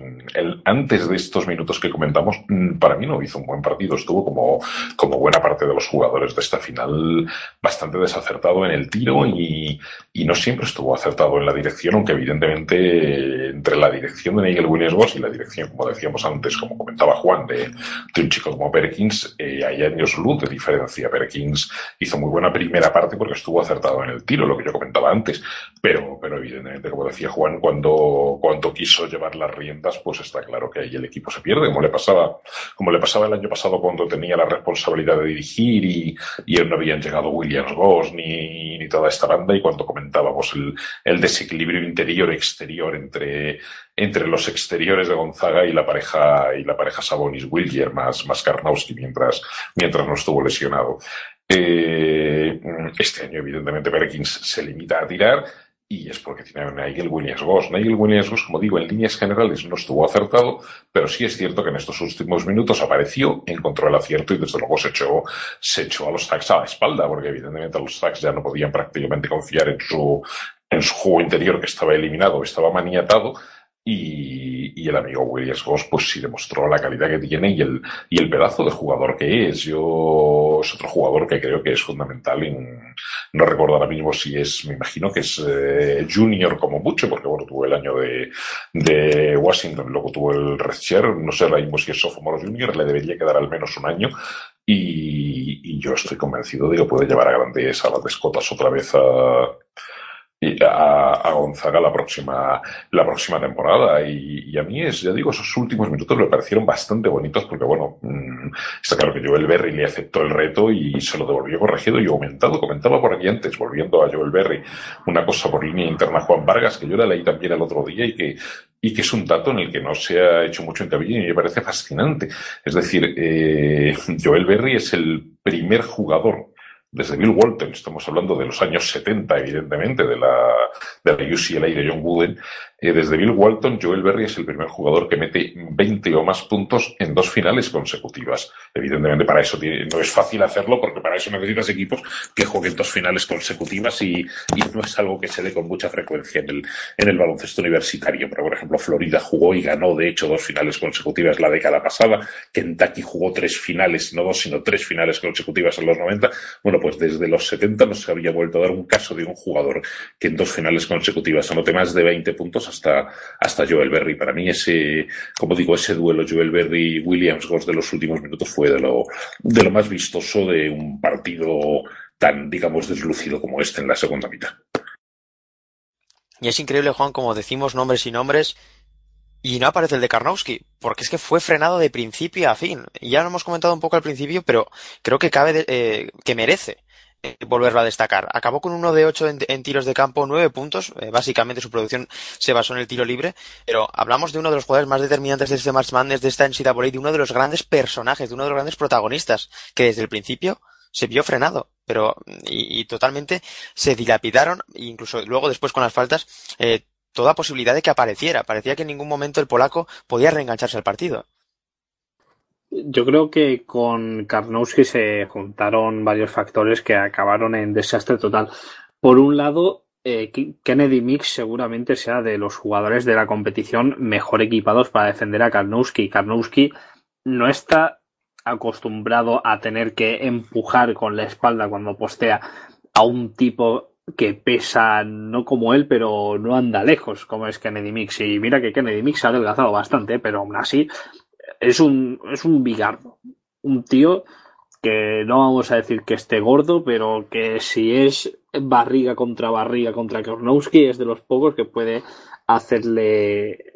antes de estos minutos que comentamos, mm, para mí no hizo un buen partido. Estuvo como, como buena parte de los jugadores de esta final bastante desacertado en el tiro y, y no siempre estuvo acertado en la dirección, aunque evidentemente entre la dirección de Nigel Williams y la dirección, como decíamos antes, como comentaba Juan, de, de un chico como Perkins, eh, hay años luz de diferencia. Perkins hizo muy buena primera parte porque estuvo acertado en el tiro, lo que yo comentaba antes, pero, pero evidentemente, como decía Juan, cuando, cuando quiso llevar las riendas, pues está claro que ahí el equipo se pierde, como le pasaba, como le pasaba el año pasado cuando tenía la responsabilidad de dirigir y, y no habían llegado Williams Goss ni, ni toda esta banda y cuando comentábamos el, el desequilibrio interior-exterior entre, entre los exteriores de Gonzaga y la pareja, y la pareja Sabonis Willier más, más Karnowski mientras, mientras no estuvo lesionado. Eh, este año, evidentemente, Perkins se limita a tirar y es porque tiene a Nigel Williams-Goss. Nigel Williams-Goss, como digo, en líneas generales no estuvo acertado, pero sí es cierto que en estos últimos minutos apareció, encontró el acierto y desde luego se echó, se echó a los Zags a la espalda, porque evidentemente los Zags ya no podían prácticamente confiar en su, en su juego interior que estaba eliminado, estaba maniatado, y, y, el amigo Williams Goss, pues sí demostró la calidad que tiene y el, y el pedazo de jugador que es. Yo es otro jugador que creo que es fundamental. En, no recuerdo ahora mismo si es, me imagino que es eh, junior como mucho, porque bueno, tuvo el año de, de Washington, luego tuvo el Redshirt, no sé ahora mismo si es sophomore junior, le debería quedar al menos un año. Y, y yo estoy convencido de que puede llevar a grandes a las escotas otra vez a, a, a, Gonzaga la próxima, la próxima temporada. Y, y, a mí es, ya digo, esos últimos minutos me parecieron bastante bonitos porque, bueno, mmm, está claro que Joel Berry le aceptó el reto y se lo devolvió corregido y aumentado. Comentaba por aquí antes, volviendo a Joel Berry, una cosa por línea interna Juan Vargas, que yo la leí también el otro día y que, y que es un dato en el que no se ha hecho mucho hincapié y me parece fascinante. Es decir, eh, Joel Berry es el primer jugador desde Bill Walton, estamos hablando de los años 70, evidentemente, de la, de la UCLA de John Wooden, eh, desde Bill Walton, Joel Berry es el primer jugador que mete 20 o más puntos en dos finales consecutivas. Evidentemente, para eso tiene, no es fácil hacerlo, porque para eso necesitas equipos que jueguen dos finales consecutivas y, y no es algo que se dé con mucha frecuencia en el, en el baloncesto universitario. Pero, por ejemplo, Florida jugó y ganó, de hecho, dos finales consecutivas la década pasada. Kentucky jugó tres finales, no dos, sino tres finales consecutivas en los 90. Bueno, pues desde los 70 no se había vuelto a dar un caso de un jugador que en dos finales consecutivas anote más de 20 puntos hasta, hasta Joel Berry. Para mí ese, como digo, ese duelo Joel Berry-Williams Goss de los últimos minutos fue de lo, de lo más vistoso de un partido tan, digamos, deslucido como este en la segunda mitad. Y es increíble, Juan, como decimos nombres y nombres, y no aparece el de Karnowski, porque es que fue frenado de principio a fin. Ya lo hemos comentado un poco al principio, pero creo que cabe, de, eh, que merece volverlo a destacar. Acabó con uno de ocho en, en tiros de campo, nueve puntos. Eh, básicamente su producción se basó en el tiro libre. Pero hablamos de uno de los jugadores más determinantes de este March Madness, de esta NCAA, de uno de los grandes personajes, de uno de los grandes protagonistas, que desde el principio se vio frenado. Pero, y, y totalmente se dilapidaron, incluso luego después con las faltas, eh, toda posibilidad de que apareciera. Parecía que en ningún momento el polaco podía reengancharse al partido. Yo creo que con Karnowski se juntaron varios factores que acabaron en desastre total. Por un lado, eh, Kennedy Mix seguramente sea de los jugadores de la competición mejor equipados para defender a Karnowski. Karnowski no está acostumbrado a tener que empujar con la espalda cuando postea a un tipo que pesa no como él, pero no anda lejos, como es Kennedy Mix. Y mira que Kennedy Mix ha adelgazado bastante, pero aún así es un, es un bigardo. Un tío que no vamos a decir que esté gordo, pero que si es barriga contra barriga contra Kornowski es de los pocos que puede hacerle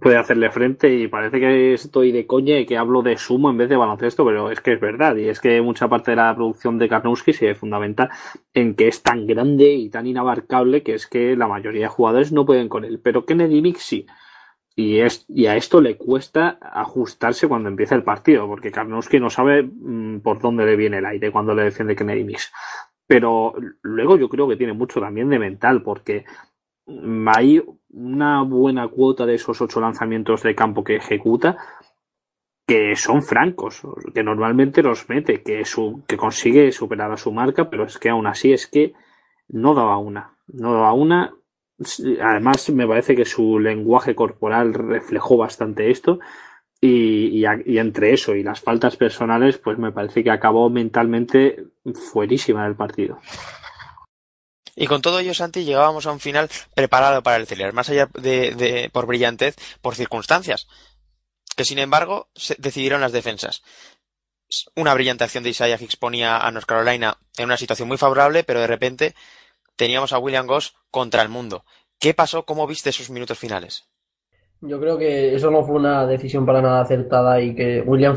puede hacerle frente y parece que estoy de coña y que hablo de sumo en vez de baloncesto, pero es que es verdad y es que mucha parte de la producción de Karnowski se fundamenta en que es tan grande y tan inabarcable que es que la mayoría de jugadores no pueden con él, pero Kennedy Mix sí. Y, es, y a esto le cuesta ajustarse cuando empieza el partido, porque Karnowski no sabe mmm, por dónde le viene el aire cuando le defiende Kennedy Mix. Pero luego yo creo que tiene mucho también de mental, porque hay una buena cuota de esos ocho lanzamientos de campo que ejecuta que son francos, que normalmente los mete, que, su, que consigue superar a su marca, pero es que aún así es que no daba una, no daba una además me parece que su lenguaje corporal reflejó bastante esto y, entre eso y las faltas personales, pues me parece que acabó mentalmente fuerísima del partido. Y con todo ello, Santi, llegábamos a un final preparado para el Celler, más allá de, por brillantez, por circunstancias, que sin embargo se decidieron las defensas. Una brillante acción de Isaiah Hicks ponía a North Carolina en una situación muy favorable, pero de repente teníamos a William Goss contra el mundo. ¿Qué pasó? ¿Cómo viste esos minutos finales? Yo creo que eso no fue una decisión para nada acertada y que William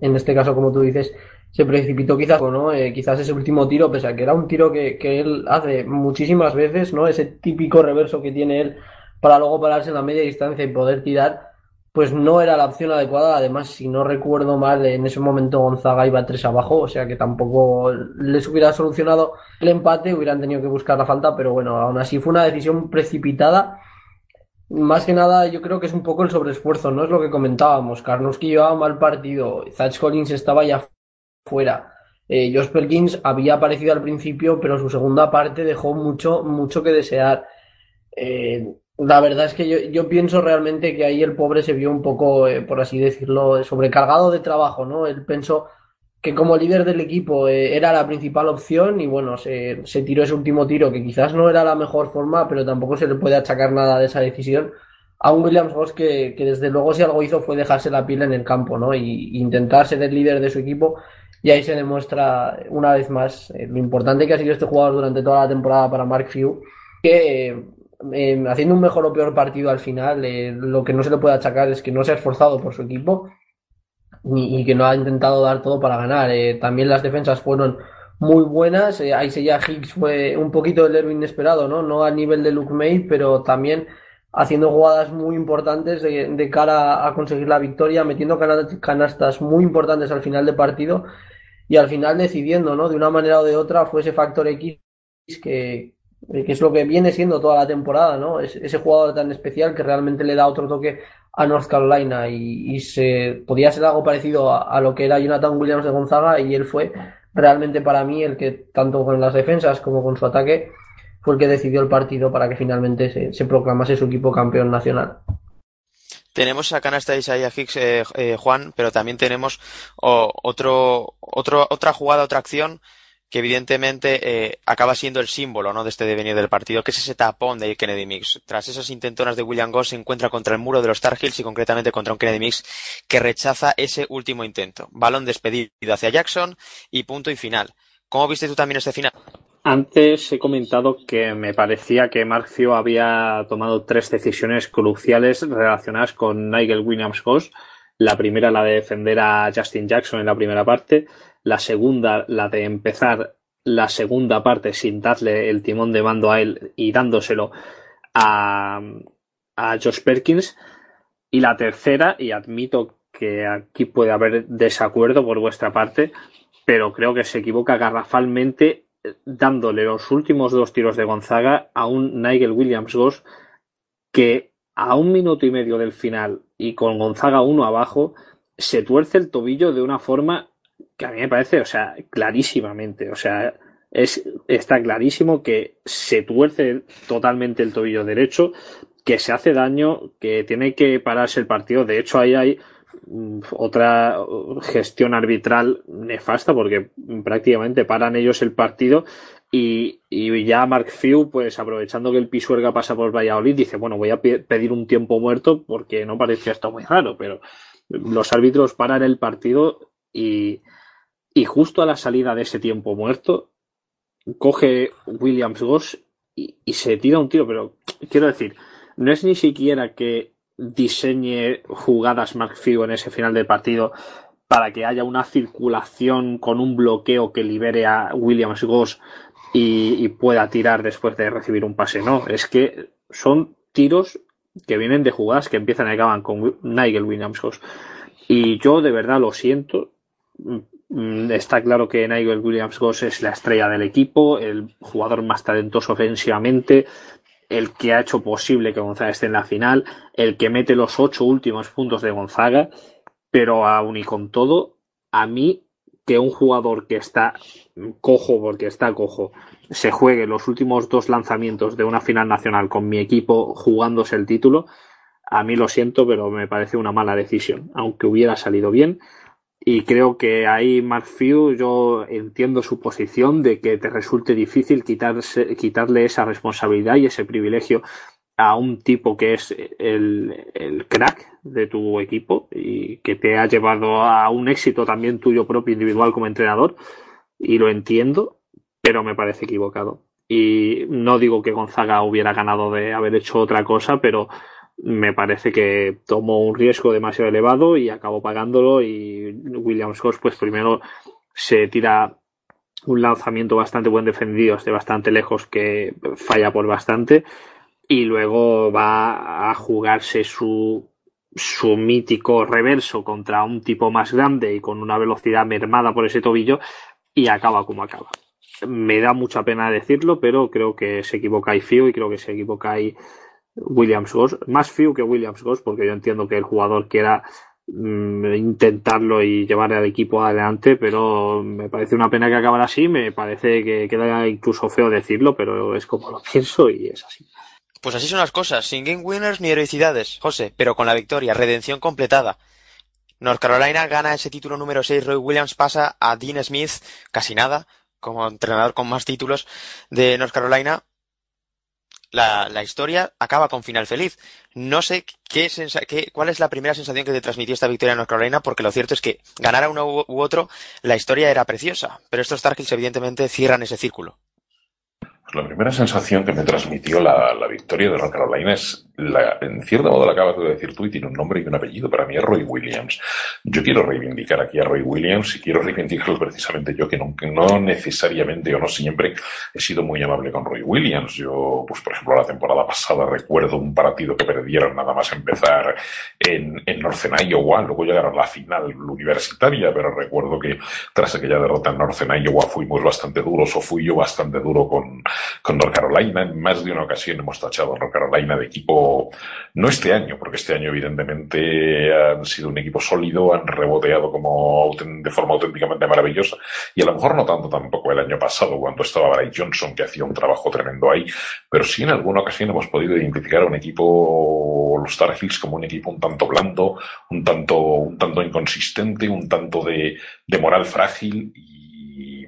en este caso, como tú dices, se precipitó quizás, ¿no? Eh, quizás ese último tiro, pese a que era un tiro que, que, él hace muchísimas veces, ¿no? Ese típico reverso que tiene él para luego pararse en la media distancia y poder tirar, pues no era la opción adecuada. Además, si no recuerdo mal, en ese momento Gonzaga iba tres abajo, o sea que tampoco les hubiera solucionado el empate, hubieran tenido que buscar la falta, pero bueno, aún así fue una decisión precipitada más que nada, yo creo que es un poco el sobreesfuerzo, ¿no? Es lo que comentábamos. Karnowski llevaba mal partido, Zach Collins estaba ya fuera. Eh, Josh Perkins había aparecido al principio, pero su segunda parte dejó mucho, mucho que desear. Eh, la verdad es que yo, pienso realmente que ahí el pobre se vio un poco, eh, por así decirlo, sobrecargado de trabajo, ¿no? Él pensó que como líder del equipo era la principal opción y bueno, se, tiró ese último tiro que quizás no era la mejor forma, pero tampoco se le puede achacar nada de esa decisión a un Williams Goss que, desde luego si algo hizo fue dejarse la piel en el campo, ¿no? Y, intentar ser el líder de su equipo y ahí se demuestra una vez más eh, lo importante que ha sido este jugador durante toda la temporada para Mark Few, que eh, haciendo un mejor o peor partido al final, lo que no se le puede achacar es que no se ha esforzado por su equipo y, que no ha intentado dar todo para ganar. Eh, también las defensas fueron muy buenas. Eh, ahí ya Higgs fue un poquito el héroe inesperado, ¿no? No al nivel de Luke May, pero también haciendo jugadas muy importantes de, cara a conseguir la victoria, metiendo canastas muy importantes al final del partido y al final decidiendo, ¿no? De una manera o de otra fue ese factor X que, que es lo que viene siendo toda la temporada, ¿no? Es, ese jugador tan especial que realmente le da otro toque a North Carolina y, se podía ser algo parecido a, lo que era Jonathan Williams de Gonzaga y él fue realmente para mí el que tanto con las defensas como con su ataque fue el que decidió el partido para que finalmente se, proclamase su equipo campeón nacional. Tenemos a canasta de Isaiah Hicks, eh, eh, Juan, pero también tenemos otro, otro, otra jugada, otra acción que evidentemente eh, acaba siendo el símbolo ¿no? de este devenir del partido, que es ese tapón de Kennedy Mix. Tras esas intentonas de William Goss se encuentra contra el muro de los Tar Heels y concretamente contra un Kennedy Mix que rechaza ese último intento. Balón despedido hacia Jackson y punto y final. ¿Cómo viste tú también este final? Antes he comentado que me parecía que Marcio había tomado tres decisiones cruciales relacionadas con Nigel Williams Goss. La primera, la de defender a Justin Jackson en la primera parte la segunda, la de empezar la segunda parte sin darle el timón de mando a él y dándoselo a, a Josh Perkins. Y la tercera, y admito que aquí puede haber desacuerdo por vuestra parte, pero creo que se equivoca garrafalmente dándole los últimos dos tiros de Gonzaga a un Nigel Williams Goss que a un minuto y medio del final y con Gonzaga uno abajo se tuerce el tobillo de una forma que a mí me parece, o sea, clarísimamente, o sea, es, está clarísimo que se tuerce totalmente el tobillo derecho, que se hace daño, que tiene que pararse el partido. De hecho, ahí hay otra gestión arbitral nefasta porque prácticamente paran ellos el partido y, y, ya Mark Few, pues aprovechando que el Pisuerga pasa por Valladolid, dice, bueno, voy a pedir un tiempo muerto porque no parecía esto muy raro, pero los árbitros paran el partido y, y justo a la salida de ese tiempo muerto, coge Williams Goss y, se tira un tiro, pero quiero decir, no es ni siquiera que diseñe jugadas Mark Few en ese final del partido para que haya una circulación con un bloqueo que libere a Williams Goss y, pueda tirar después de recibir un pase. No, es que son tiros que vienen de jugadas que empiezan y acaban con Nigel Williams Goss. Y yo de verdad lo siento, Mm, está claro que Nigel Williams Goss es la estrella del equipo, el jugador más talentoso ofensivamente, el que ha hecho posible que Gonzaga esté en la final, el que mete los ocho últimos puntos de Gonzaga, pero aún y con todo, a mí que un jugador que está cojo, porque está cojo, se juegue los últimos dos lanzamientos de una final nacional con mi equipo jugándose el título, a mí lo siento, pero me parece una mala decisión, aunque hubiera salido bien. Y creo que ahí Mark Few, yo entiendo su posición de que te resulte difícil quitarse, quitarle esa responsabilidad y ese privilegio a un tipo que es el, el, crack de tu equipo y que te ha llevado a un éxito también tuyo propio individual como entrenador. Y lo entiendo, pero me parece equivocado. Y no digo que Gonzaga hubiera ganado de haber hecho otra cosa, pero me parece que tomó un riesgo demasiado elevado y acabó pagándolo y Williams Goss pues primero se tira un lanzamiento bastante buen defendido desde bastante lejos que falla por bastante y luego va a jugarse su su mítico reverso contra un tipo más grande y con una velocidad mermada por ese tobillo y acaba como acaba. Me da mucha pena decirlo, pero creo que se equivoca ahí Fio y creo que se equivoca ahí Williams Goss. Más Fio que Williams Goss, porque yo entiendo que el jugador quiera mm, intentarlo y llevar al equipo adelante, pero me parece una pena que acabara así, me parece que queda incluso feo decirlo, pero es como lo pienso y es así. Pues así son las cosas, sin game winners ni heroicidades, José, pero con la victoria, redención completada. North Carolina gana ese título número 6, Roy Williams pasa a Dean Smith, casi nada, como entrenador con más títulos de North Carolina. La, la historia acaba con final feliz. No sé qué, qué, cuál es la primera sensación que te transmitió esta victoria en North Carolina, porque lo cierto es que ganara uno u, otro, la historia era preciosa, pero estos Tar Heels evidentemente cierran ese círculo. La primera sensación que me transmitió la, la victoria de North Carolina es, la, en cierto modo la acabas de decir tú y tiene un nombre y un apellido. Para mí es Roy Williams. Yo quiero reivindicar aquí a Roy Williams y quiero reivindicarlo precisamente yo, que no, no necesariamente o no siempre he sido muy amable con Roy Williams. Yo, pues por ejemplo, la temporada pasada recuerdo un partido que perdieron nada más empezar en, en Northern Iowa, luego llegaron a la final universitaria, pero recuerdo que tras aquella derrota en Northern Iowa fuimos bastante duros o fui yo bastante duro con, con North Carolina. En más de una ocasión hemos tachado a North Carolina de equipo, no este año, porque este año evidentemente han sido un equipo sólido, han reboteado como de forma auténticamente maravillosa y a lo mejor no tanto tampoco el año pasado cuando estaba Bryce Johnson que hacía un trabajo tremendo ahí, pero sí en alguna ocasión hemos podido identificar a un equipo, los Tar Heels, como un equipo un tanto blando, un tanto, un tanto inconsistente, un tanto de, moral frágil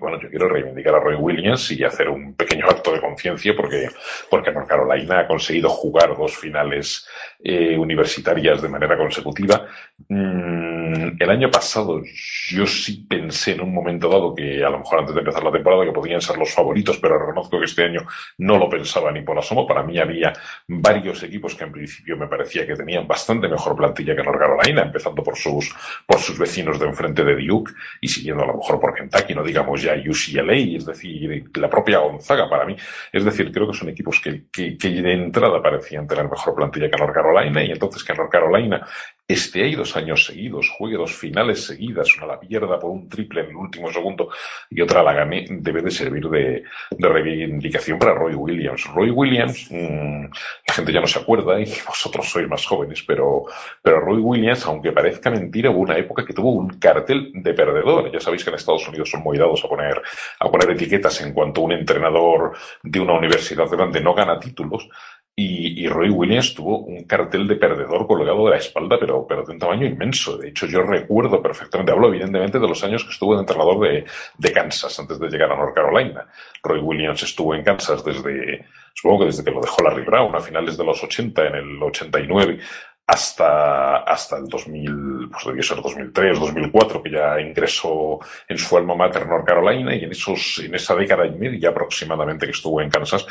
bueno, yo quiero reivindicar a Roy Williams y hacer un pequeño acto de conciencia porque, porque North Carolina ha conseguido jugar dos finales eh, universitarias de manera consecutiva. Mm, el año pasado yo sí pensé en un momento dado que a lo mejor antes de empezar la temporada que podían ser los favoritos, pero reconozco que este año no lo pensaba ni por asomo. Para mí había varios equipos que en principio me parecía que tenían bastante mejor plantilla que North Carolina, empezando por sus, por sus vecinos de enfrente de Duke y siguiendo a lo mejor por Kentucky, no digamos ya UCLA, es decir, la propia Gonzaga para mí. Es decir, creo que son equipos que, que, de entrada parecían tener mejor plantilla que North Carolina y entonces que North Carolina este hay dos años seguidos, juegue dos finales seguidas, una la pierda por un triple en el último segundo y otra la gane, debe de servir de, reivindicación para Roy Williams. Roy Williams, mmm, la gente ya no se acuerda y <laughs> vosotros sois más jóvenes, pero, pero Roy Williams, aunque parezca mentira, hubo una época que tuvo un cartel de perdedor. Ya sabéis que en Estados Unidos son muy dados a poner, a poner etiquetas en cuanto un entrenador de una universidad grande no gana títulos. Y, y, Roy Williams tuvo un cartel de perdedor colgado de la espalda, pero, pero de un tamaño inmenso. De hecho, yo recuerdo perfectamente, hablo evidentemente de los años que estuvo de entrenador de, de Kansas antes de llegar a North Carolina. Roy Williams estuvo en Kansas desde, supongo que desde que lo dejó Larry Brown a finales de los 80, en el 89, hasta, hasta el 2000, pues debió ser 2003, 2004, que ya ingresó en su alma mater North Carolina y en esos, en esa década y media aproximadamente que estuvo en Kansas,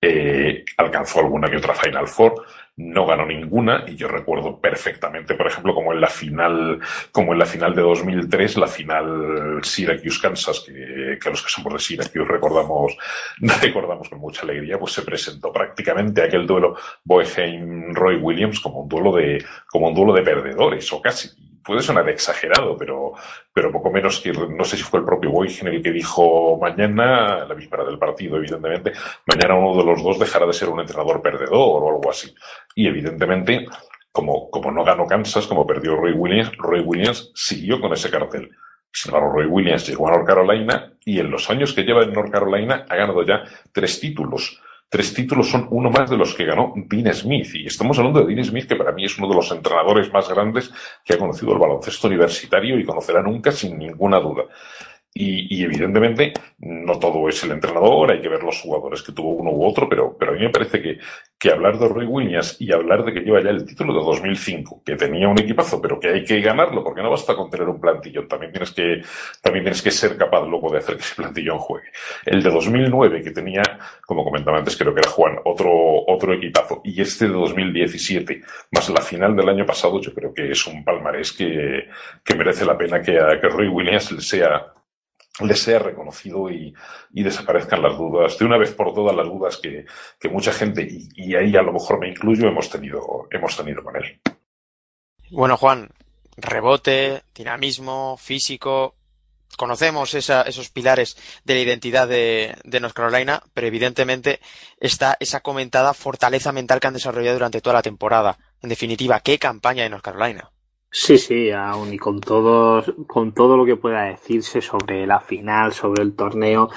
eh, alcanzó alguna que otra Final Four, no ganó ninguna y yo recuerdo perfectamente, por ejemplo, como en la final, como en la final de 2003, la final Syracuse-Kansas, que, que los que somos de Syracuse recordamos, <laughs> recordamos con mucha alegría, pues se presentó prácticamente aquel duelo Boeheim-Roy Williams como un duelo de, como un duelo de perdedores o casi puede sonar exagerado, pero, pero poco menos que no sé si fue el propio Boygen el que dijo mañana, la víspera del partido, evidentemente, mañana uno de los dos dejará de ser un entrenador perdedor o algo así. Y evidentemente, como, como no ganó Kansas, como perdió Roy Williams, Roy Williams siguió con ese cartel. Se llama Roy Williams, llegó a North Carolina y en los años que lleva en North Carolina ha ganado ya tres títulos. Tres títulos son uno más de los que ganó Dean Smith. Y estamos hablando de Dean Smith, que para mí es uno de los entrenadores más grandes que ha conocido el baloncesto universitario y conocerá nunca sin ninguna duda. Y, evidentemente no todo es el entrenador, hay que ver los jugadores que tuvo uno u otro, pero, pero a mí me parece que, que hablar de Roy Williams y hablar de que lleva ya el título de 2005, que tenía un equipazo, pero que hay que ganarlo, porque no basta con tener un plantillón, también tienes que, también tienes que ser capaz luego de hacer que ese plantillón juegue. El de 2009, que tenía, como comentaba antes, creo que era Juan, otro, otro equipazo, y este de 2017, más la final del año pasado, yo creo que es un palmarés que, que merece la pena que a que Roy Williams le sea le sea reconocido y, desaparezcan las dudas, de una vez por todas las dudas que, mucha gente, y, ahí a lo mejor me incluyo, hemos tenido, hemos tenido con él. Bueno, Juan, rebote, dinamismo, físico, conocemos esos pilares de la identidad de, de, North Carolina, pero evidentemente está esa comentada fortaleza mental que han desarrollado durante toda la temporada. En definitiva, ¿qué campaña de North Carolina? Sí, sí, aún y con todo, con todo lo que pueda decirse sobre la final, sobre el torneo,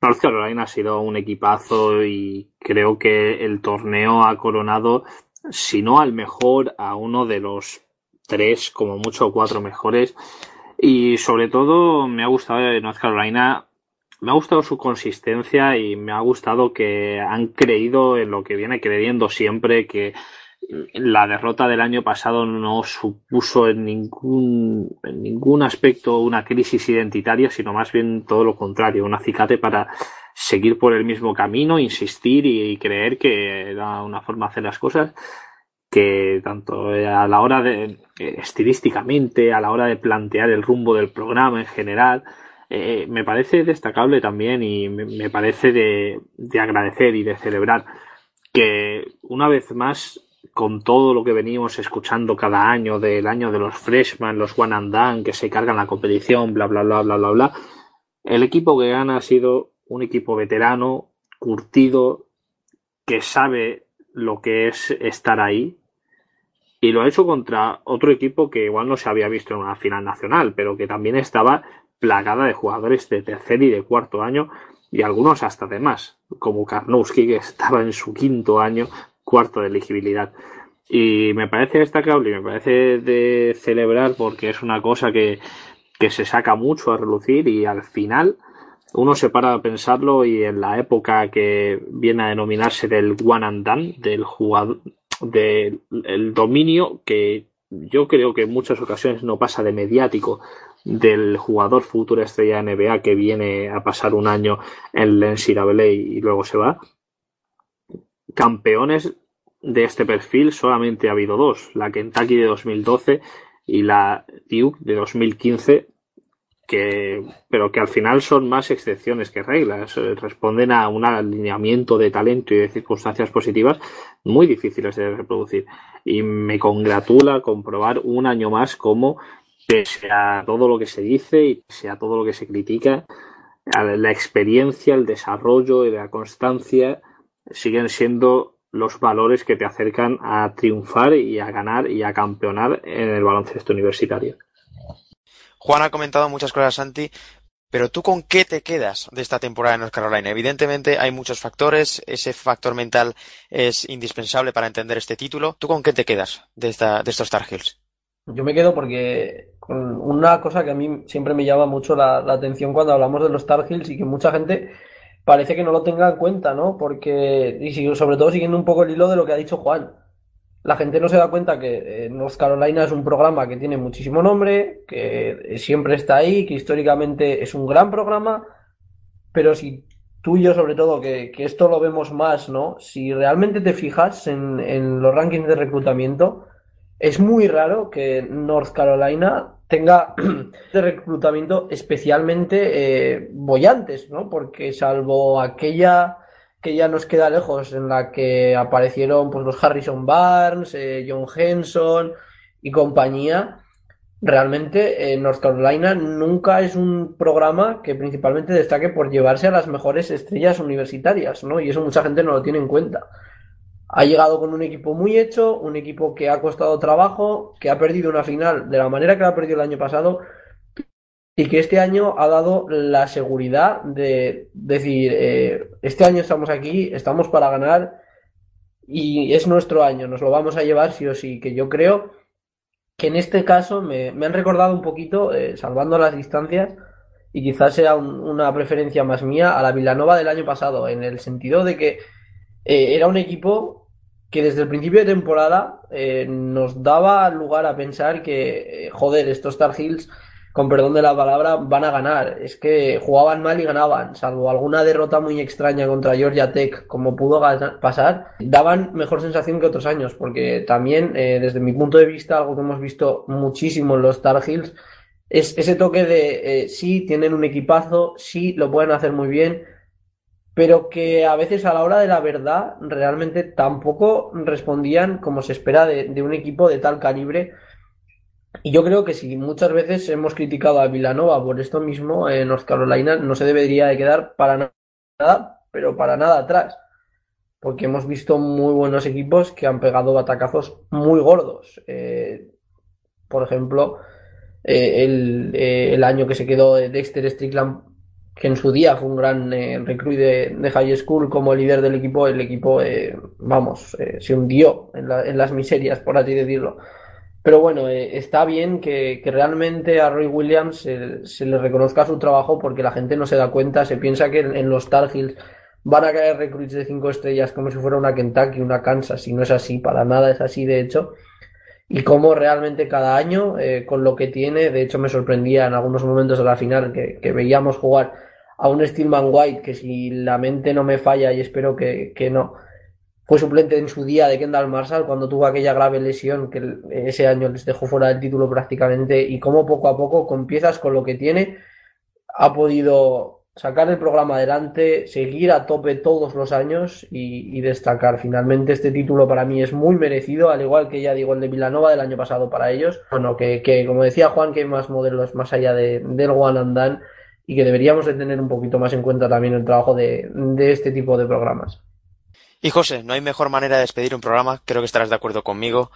North Carolina ha sido un equipazo y creo que el torneo ha coronado, si no al mejor, a uno de los tres, como mucho cuatro mejores. Y sobre todo me ha gustado North Carolina, me ha gustado su consistencia y me ha gustado que han creído en lo que viene creyendo siempre, que la derrota del año pasado no supuso en ningún, en ningún aspecto una crisis identitaria, sino más bien todo lo contrario, un acicate para seguir por el mismo camino, insistir y, creer que era una forma de hacer las cosas que tanto a la hora de estilísticamente, a la hora de plantear el rumbo del programa en general, eh, me parece destacable también y me, parece de, de agradecer y de celebrar que una vez más con todo lo que venimos escuchando cada año del año de los freshmen, los one and done, que se cargan la competición, bla, bla, bla, bla, bla, bla, el equipo que gana ha sido un equipo veterano, curtido, que sabe lo que es estar ahí. Y lo ha hecho contra otro equipo que igual no se había visto en una final nacional, pero que también estaba plagada de jugadores de tercer y de cuarto año y algunos hasta de más, como Karnowski que estaba en su quinto año cuarto de elegibilidad. Y me parece destacable y me parece de celebrar porque es una cosa que, que se saca mucho a relucir y al final uno se para a pensarlo y en la época que viene a denominarse del one and done, del jugador, del dominio que yo creo que en muchas ocasiones no pasa de mediático del jugador futura estrella NBA que viene a pasar un año en la NCAA y luego se va campeones de este perfil solamente ha habido dos, la Kentucky de 2012 y la Duke de 2015, que, pero que al final son más excepciones que reglas, eh, responden a un alineamiento de talento y de circunstancias positivas muy difíciles de reproducir. Y me congratula comprobar un año más cómo, pese a todo lo que se dice y pese a todo lo que se critica, la experiencia, el desarrollo y la constancia siguen siendo los valores que te acercan a triunfar y a ganar y a campeonar en el baloncesto universitario. Juan ha comentado muchas cosas, Santi, pero tú con qué te quedas de esta temporada en North Carolina? Evidentemente hay muchos factores, ese factor mental es indispensable para entender este título. ¿Tú con qué te quedas de, esta, de estos Tar Heels? Yo me quedo porque con una cosa que a mí siempre me llama mucho la, la atención cuando hablamos de los Tar Heels y que mucha gente parece que no lo tenga en cuenta, ¿no? Porque, y sobre todo siguiendo un poco el hilo de lo que ha dicho Juan, la gente no se da cuenta que eh, North Carolina es un programa que tiene muchísimo nombre, que siempre está ahí, que históricamente es un gran programa, pero si tú y yo sobre todo, que, esto lo vemos más, ¿no? Si realmente te fijas en, en los rankings de reclutamiento, es muy raro que North Carolina tenga de <clears throat> reclutamiento especialmente eh, bollantes, ¿no? Porque salvo aquella que ya nos queda lejos, en la que aparecieron pues, los Harrison Barnes, eh, John Henson y compañía, realmente eh, North Carolina nunca es un programa que principalmente destaque por llevarse a las mejores estrellas universitarias, ¿no? Y eso mucha gente no lo tiene en cuenta ha llegado con un equipo muy hecho, un equipo que ha costado trabajo, que ha perdido una final de la manera que la ha perdido el año pasado, y que este año ha dado la seguridad de decir, eh, este año estamos aquí, estamos para ganar y es nuestro año, nos lo vamos a llevar sí o sí, que yo creo que en este caso me, han recordado un poquito, eh, salvando las distancias, y quizás sea una preferencia más mía a la Villanova del año pasado, en el sentido de que eh, era un equipo que desde el principio de temporada nos daba lugar a pensar que, joder, estos Star Hills con perdón de la palabra, van a ganar. Es que jugaban mal y ganaban, salvo alguna derrota muy extraña contra Georgia Tech, como pudo pasar, daban mejor sensación que otros años, porque también, eh, desde mi punto de vista, algo que hemos visto muchísimo en los Tar Heels, es ese toque de eh, sí, tienen un equipazo, sí, lo pueden hacer muy bien, pero que a veces a la hora de la verdad realmente tampoco respondían como se espera de un equipo de tal calibre y yo creo que si muchas veces hemos criticado a Villanova por esto mismo, en North Carolina no se debería de quedar para nada, pero para nada atrás. Porque hemos visto muy buenos equipos que han pegado batacazos muy gordos. Eh, por ejemplo, eh, eh, el, año que se quedó Dexter Strickland, que en su día fue un gran recruit de, high school como líder del equipo, el equipo, vamos, se hundió en, en las miserias, por así decirlo. Pero bueno, eh, está bien que, realmente a Roy Williams se, le reconozca su trabajo porque la gente no se da cuenta, se piensa que en, los Tar Heels van a caer recruits de cinco estrellas como si fuera una Kentucky, una Kansas, y no es así, para nada es así de hecho. Y cómo realmente cada año, eh, con lo que tiene, de hecho me sorprendía en algunos momentos de la final que, veíamos jugar a un Steelman White que si la mente no me falla y espero que, que no, fue suplente en su día de Kendall Marshall cuando tuvo aquella grave lesión que ese año les dejó fuera del título prácticamente y cómo poco a poco con piezas con lo que tiene ha podido sacar el programa adelante, seguir a tope todos los años y, destacar. Finalmente este título para mí es muy merecido, al igual que ya digo el de Villanova del año pasado para ellos. Bueno, que, como decía Juan, que hay más modelos más allá de, del One and Done y que deberíamos de tener un poquito más en cuenta también el trabajo de este tipo de programas. Y José, no hay mejor manera de despedir un programa, creo que estarás de acuerdo conmigo,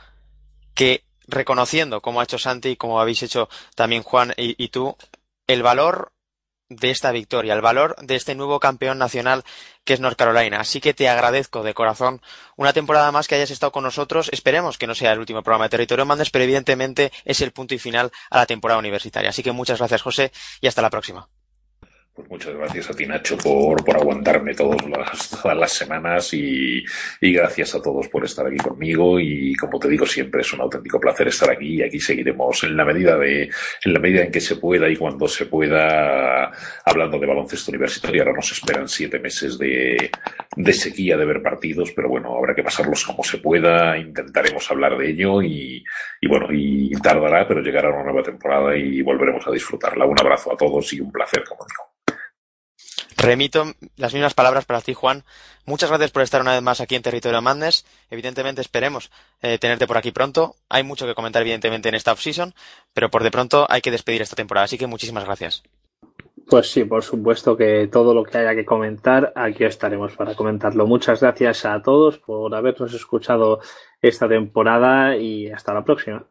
que reconociendo, como ha hecho Santi y como habéis hecho también Juan y, tú, el valor de esta victoria, el valor de este nuevo campeón nacional que es North Carolina. Así que te agradezco de corazón una temporada más que hayas estado con nosotros. Esperemos que no sea el último programa de Territorio Mandes, pero evidentemente es el punto y final a la temporada universitaria. Así que muchas gracias, José, y hasta la próxima. Pues muchas gracias a ti, Nacho, por, por aguantarme todas las, <laughs> todas las semanas y, y, gracias a todos por estar aquí conmigo. Y como te digo, siempre es un auténtico placer estar aquí y aquí seguiremos en la medida de, en la medida en que se pueda y cuando se pueda, hablando de baloncesto universitario. Ahora nos esperan siete meses de, de sequía de ver partidos, pero bueno, habrá que pasarlos como se pueda. Intentaremos hablar de ello y, y bueno, y tardará, pero llegará una nueva temporada y volveremos a disfrutarla. Un abrazo a todos y un placer, como digo. Remito las mismas palabras para ti, Juan. Muchas gracias por estar una vez más aquí en Territorio Madness. Evidentemente esperemos eh, tenerte por aquí pronto. Hay mucho que comentar, evidentemente, en esta off-season, pero por de pronto hay que despedir esta temporada. Así que muchísimas gracias. Pues sí, por supuesto que todo lo que haya que comentar, aquí estaremos para comentarlo. Muchas gracias a todos por habernos escuchado esta temporada y hasta la próxima.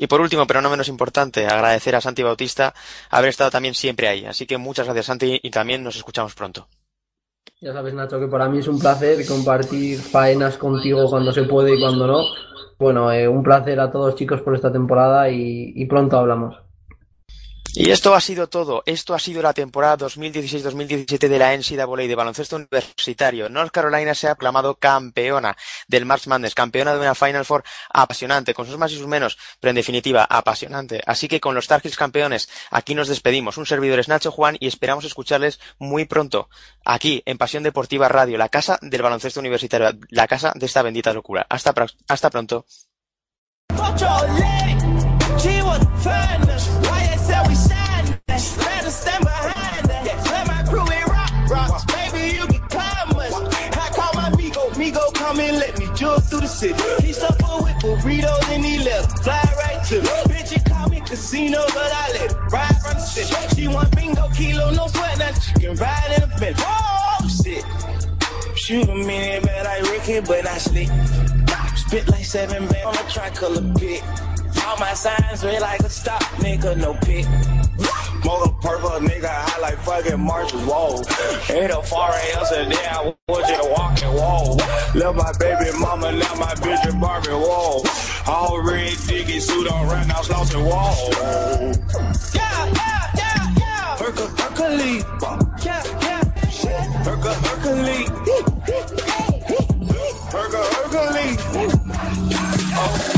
Y por último, pero no menos importante, agradecer a Santi Bautista haber estado también siempre ahí. Así que muchas gracias, Santi, y también nos escuchamos pronto. Ya sabes, Nacho, que para mí es un placer compartir faenas contigo cuando se puede y cuando no. Bueno, eh, un placer a todos chicos por esta temporada y pronto hablamos. Y esto ha sido todo. Esto ha sido la temporada 2016-2017 de la NCAA de baloncesto universitario. North Carolina se ha aclamado campeona del March Madness, campeona de una Final Four apasionante, con sus más y sus menos, pero en definitiva apasionante. Así que con los Tar Heels campeones, aquí nos despedimos. Un servidor es Nacho Juan y esperamos escucharles muy pronto aquí en Pasión Deportiva Radio, la casa del baloncesto universitario, la casa de esta bendita locura. Hasta, hasta pronto. Come with. I call my amigo, amigo, come and let me jump through the city. He stuffed her with burritos and he left. Fly right to me. Bitch, you call me casino, but I let it ride from the city. She want bingo, kilo, no sweat, now she can ride in a bench. Oh, shit. Shoot a minute, but I Ricky, but I sleep. Spit like seven band on a tricolor pit. All my signs red like a stop, nigga, no pick. Mother purple nigga, I like fucking Marshall, whoa. Hit a far ass and then I was just walking, whoa. Love my baby mama, now my bitch is Barbie, whoa. All red diggy suit on right now, slouching, whoa. Yeah, yeah, yeah, yeah. Hercules. Yeah, yeah. Hercule, Hercules. Hercule, Hercules. Oh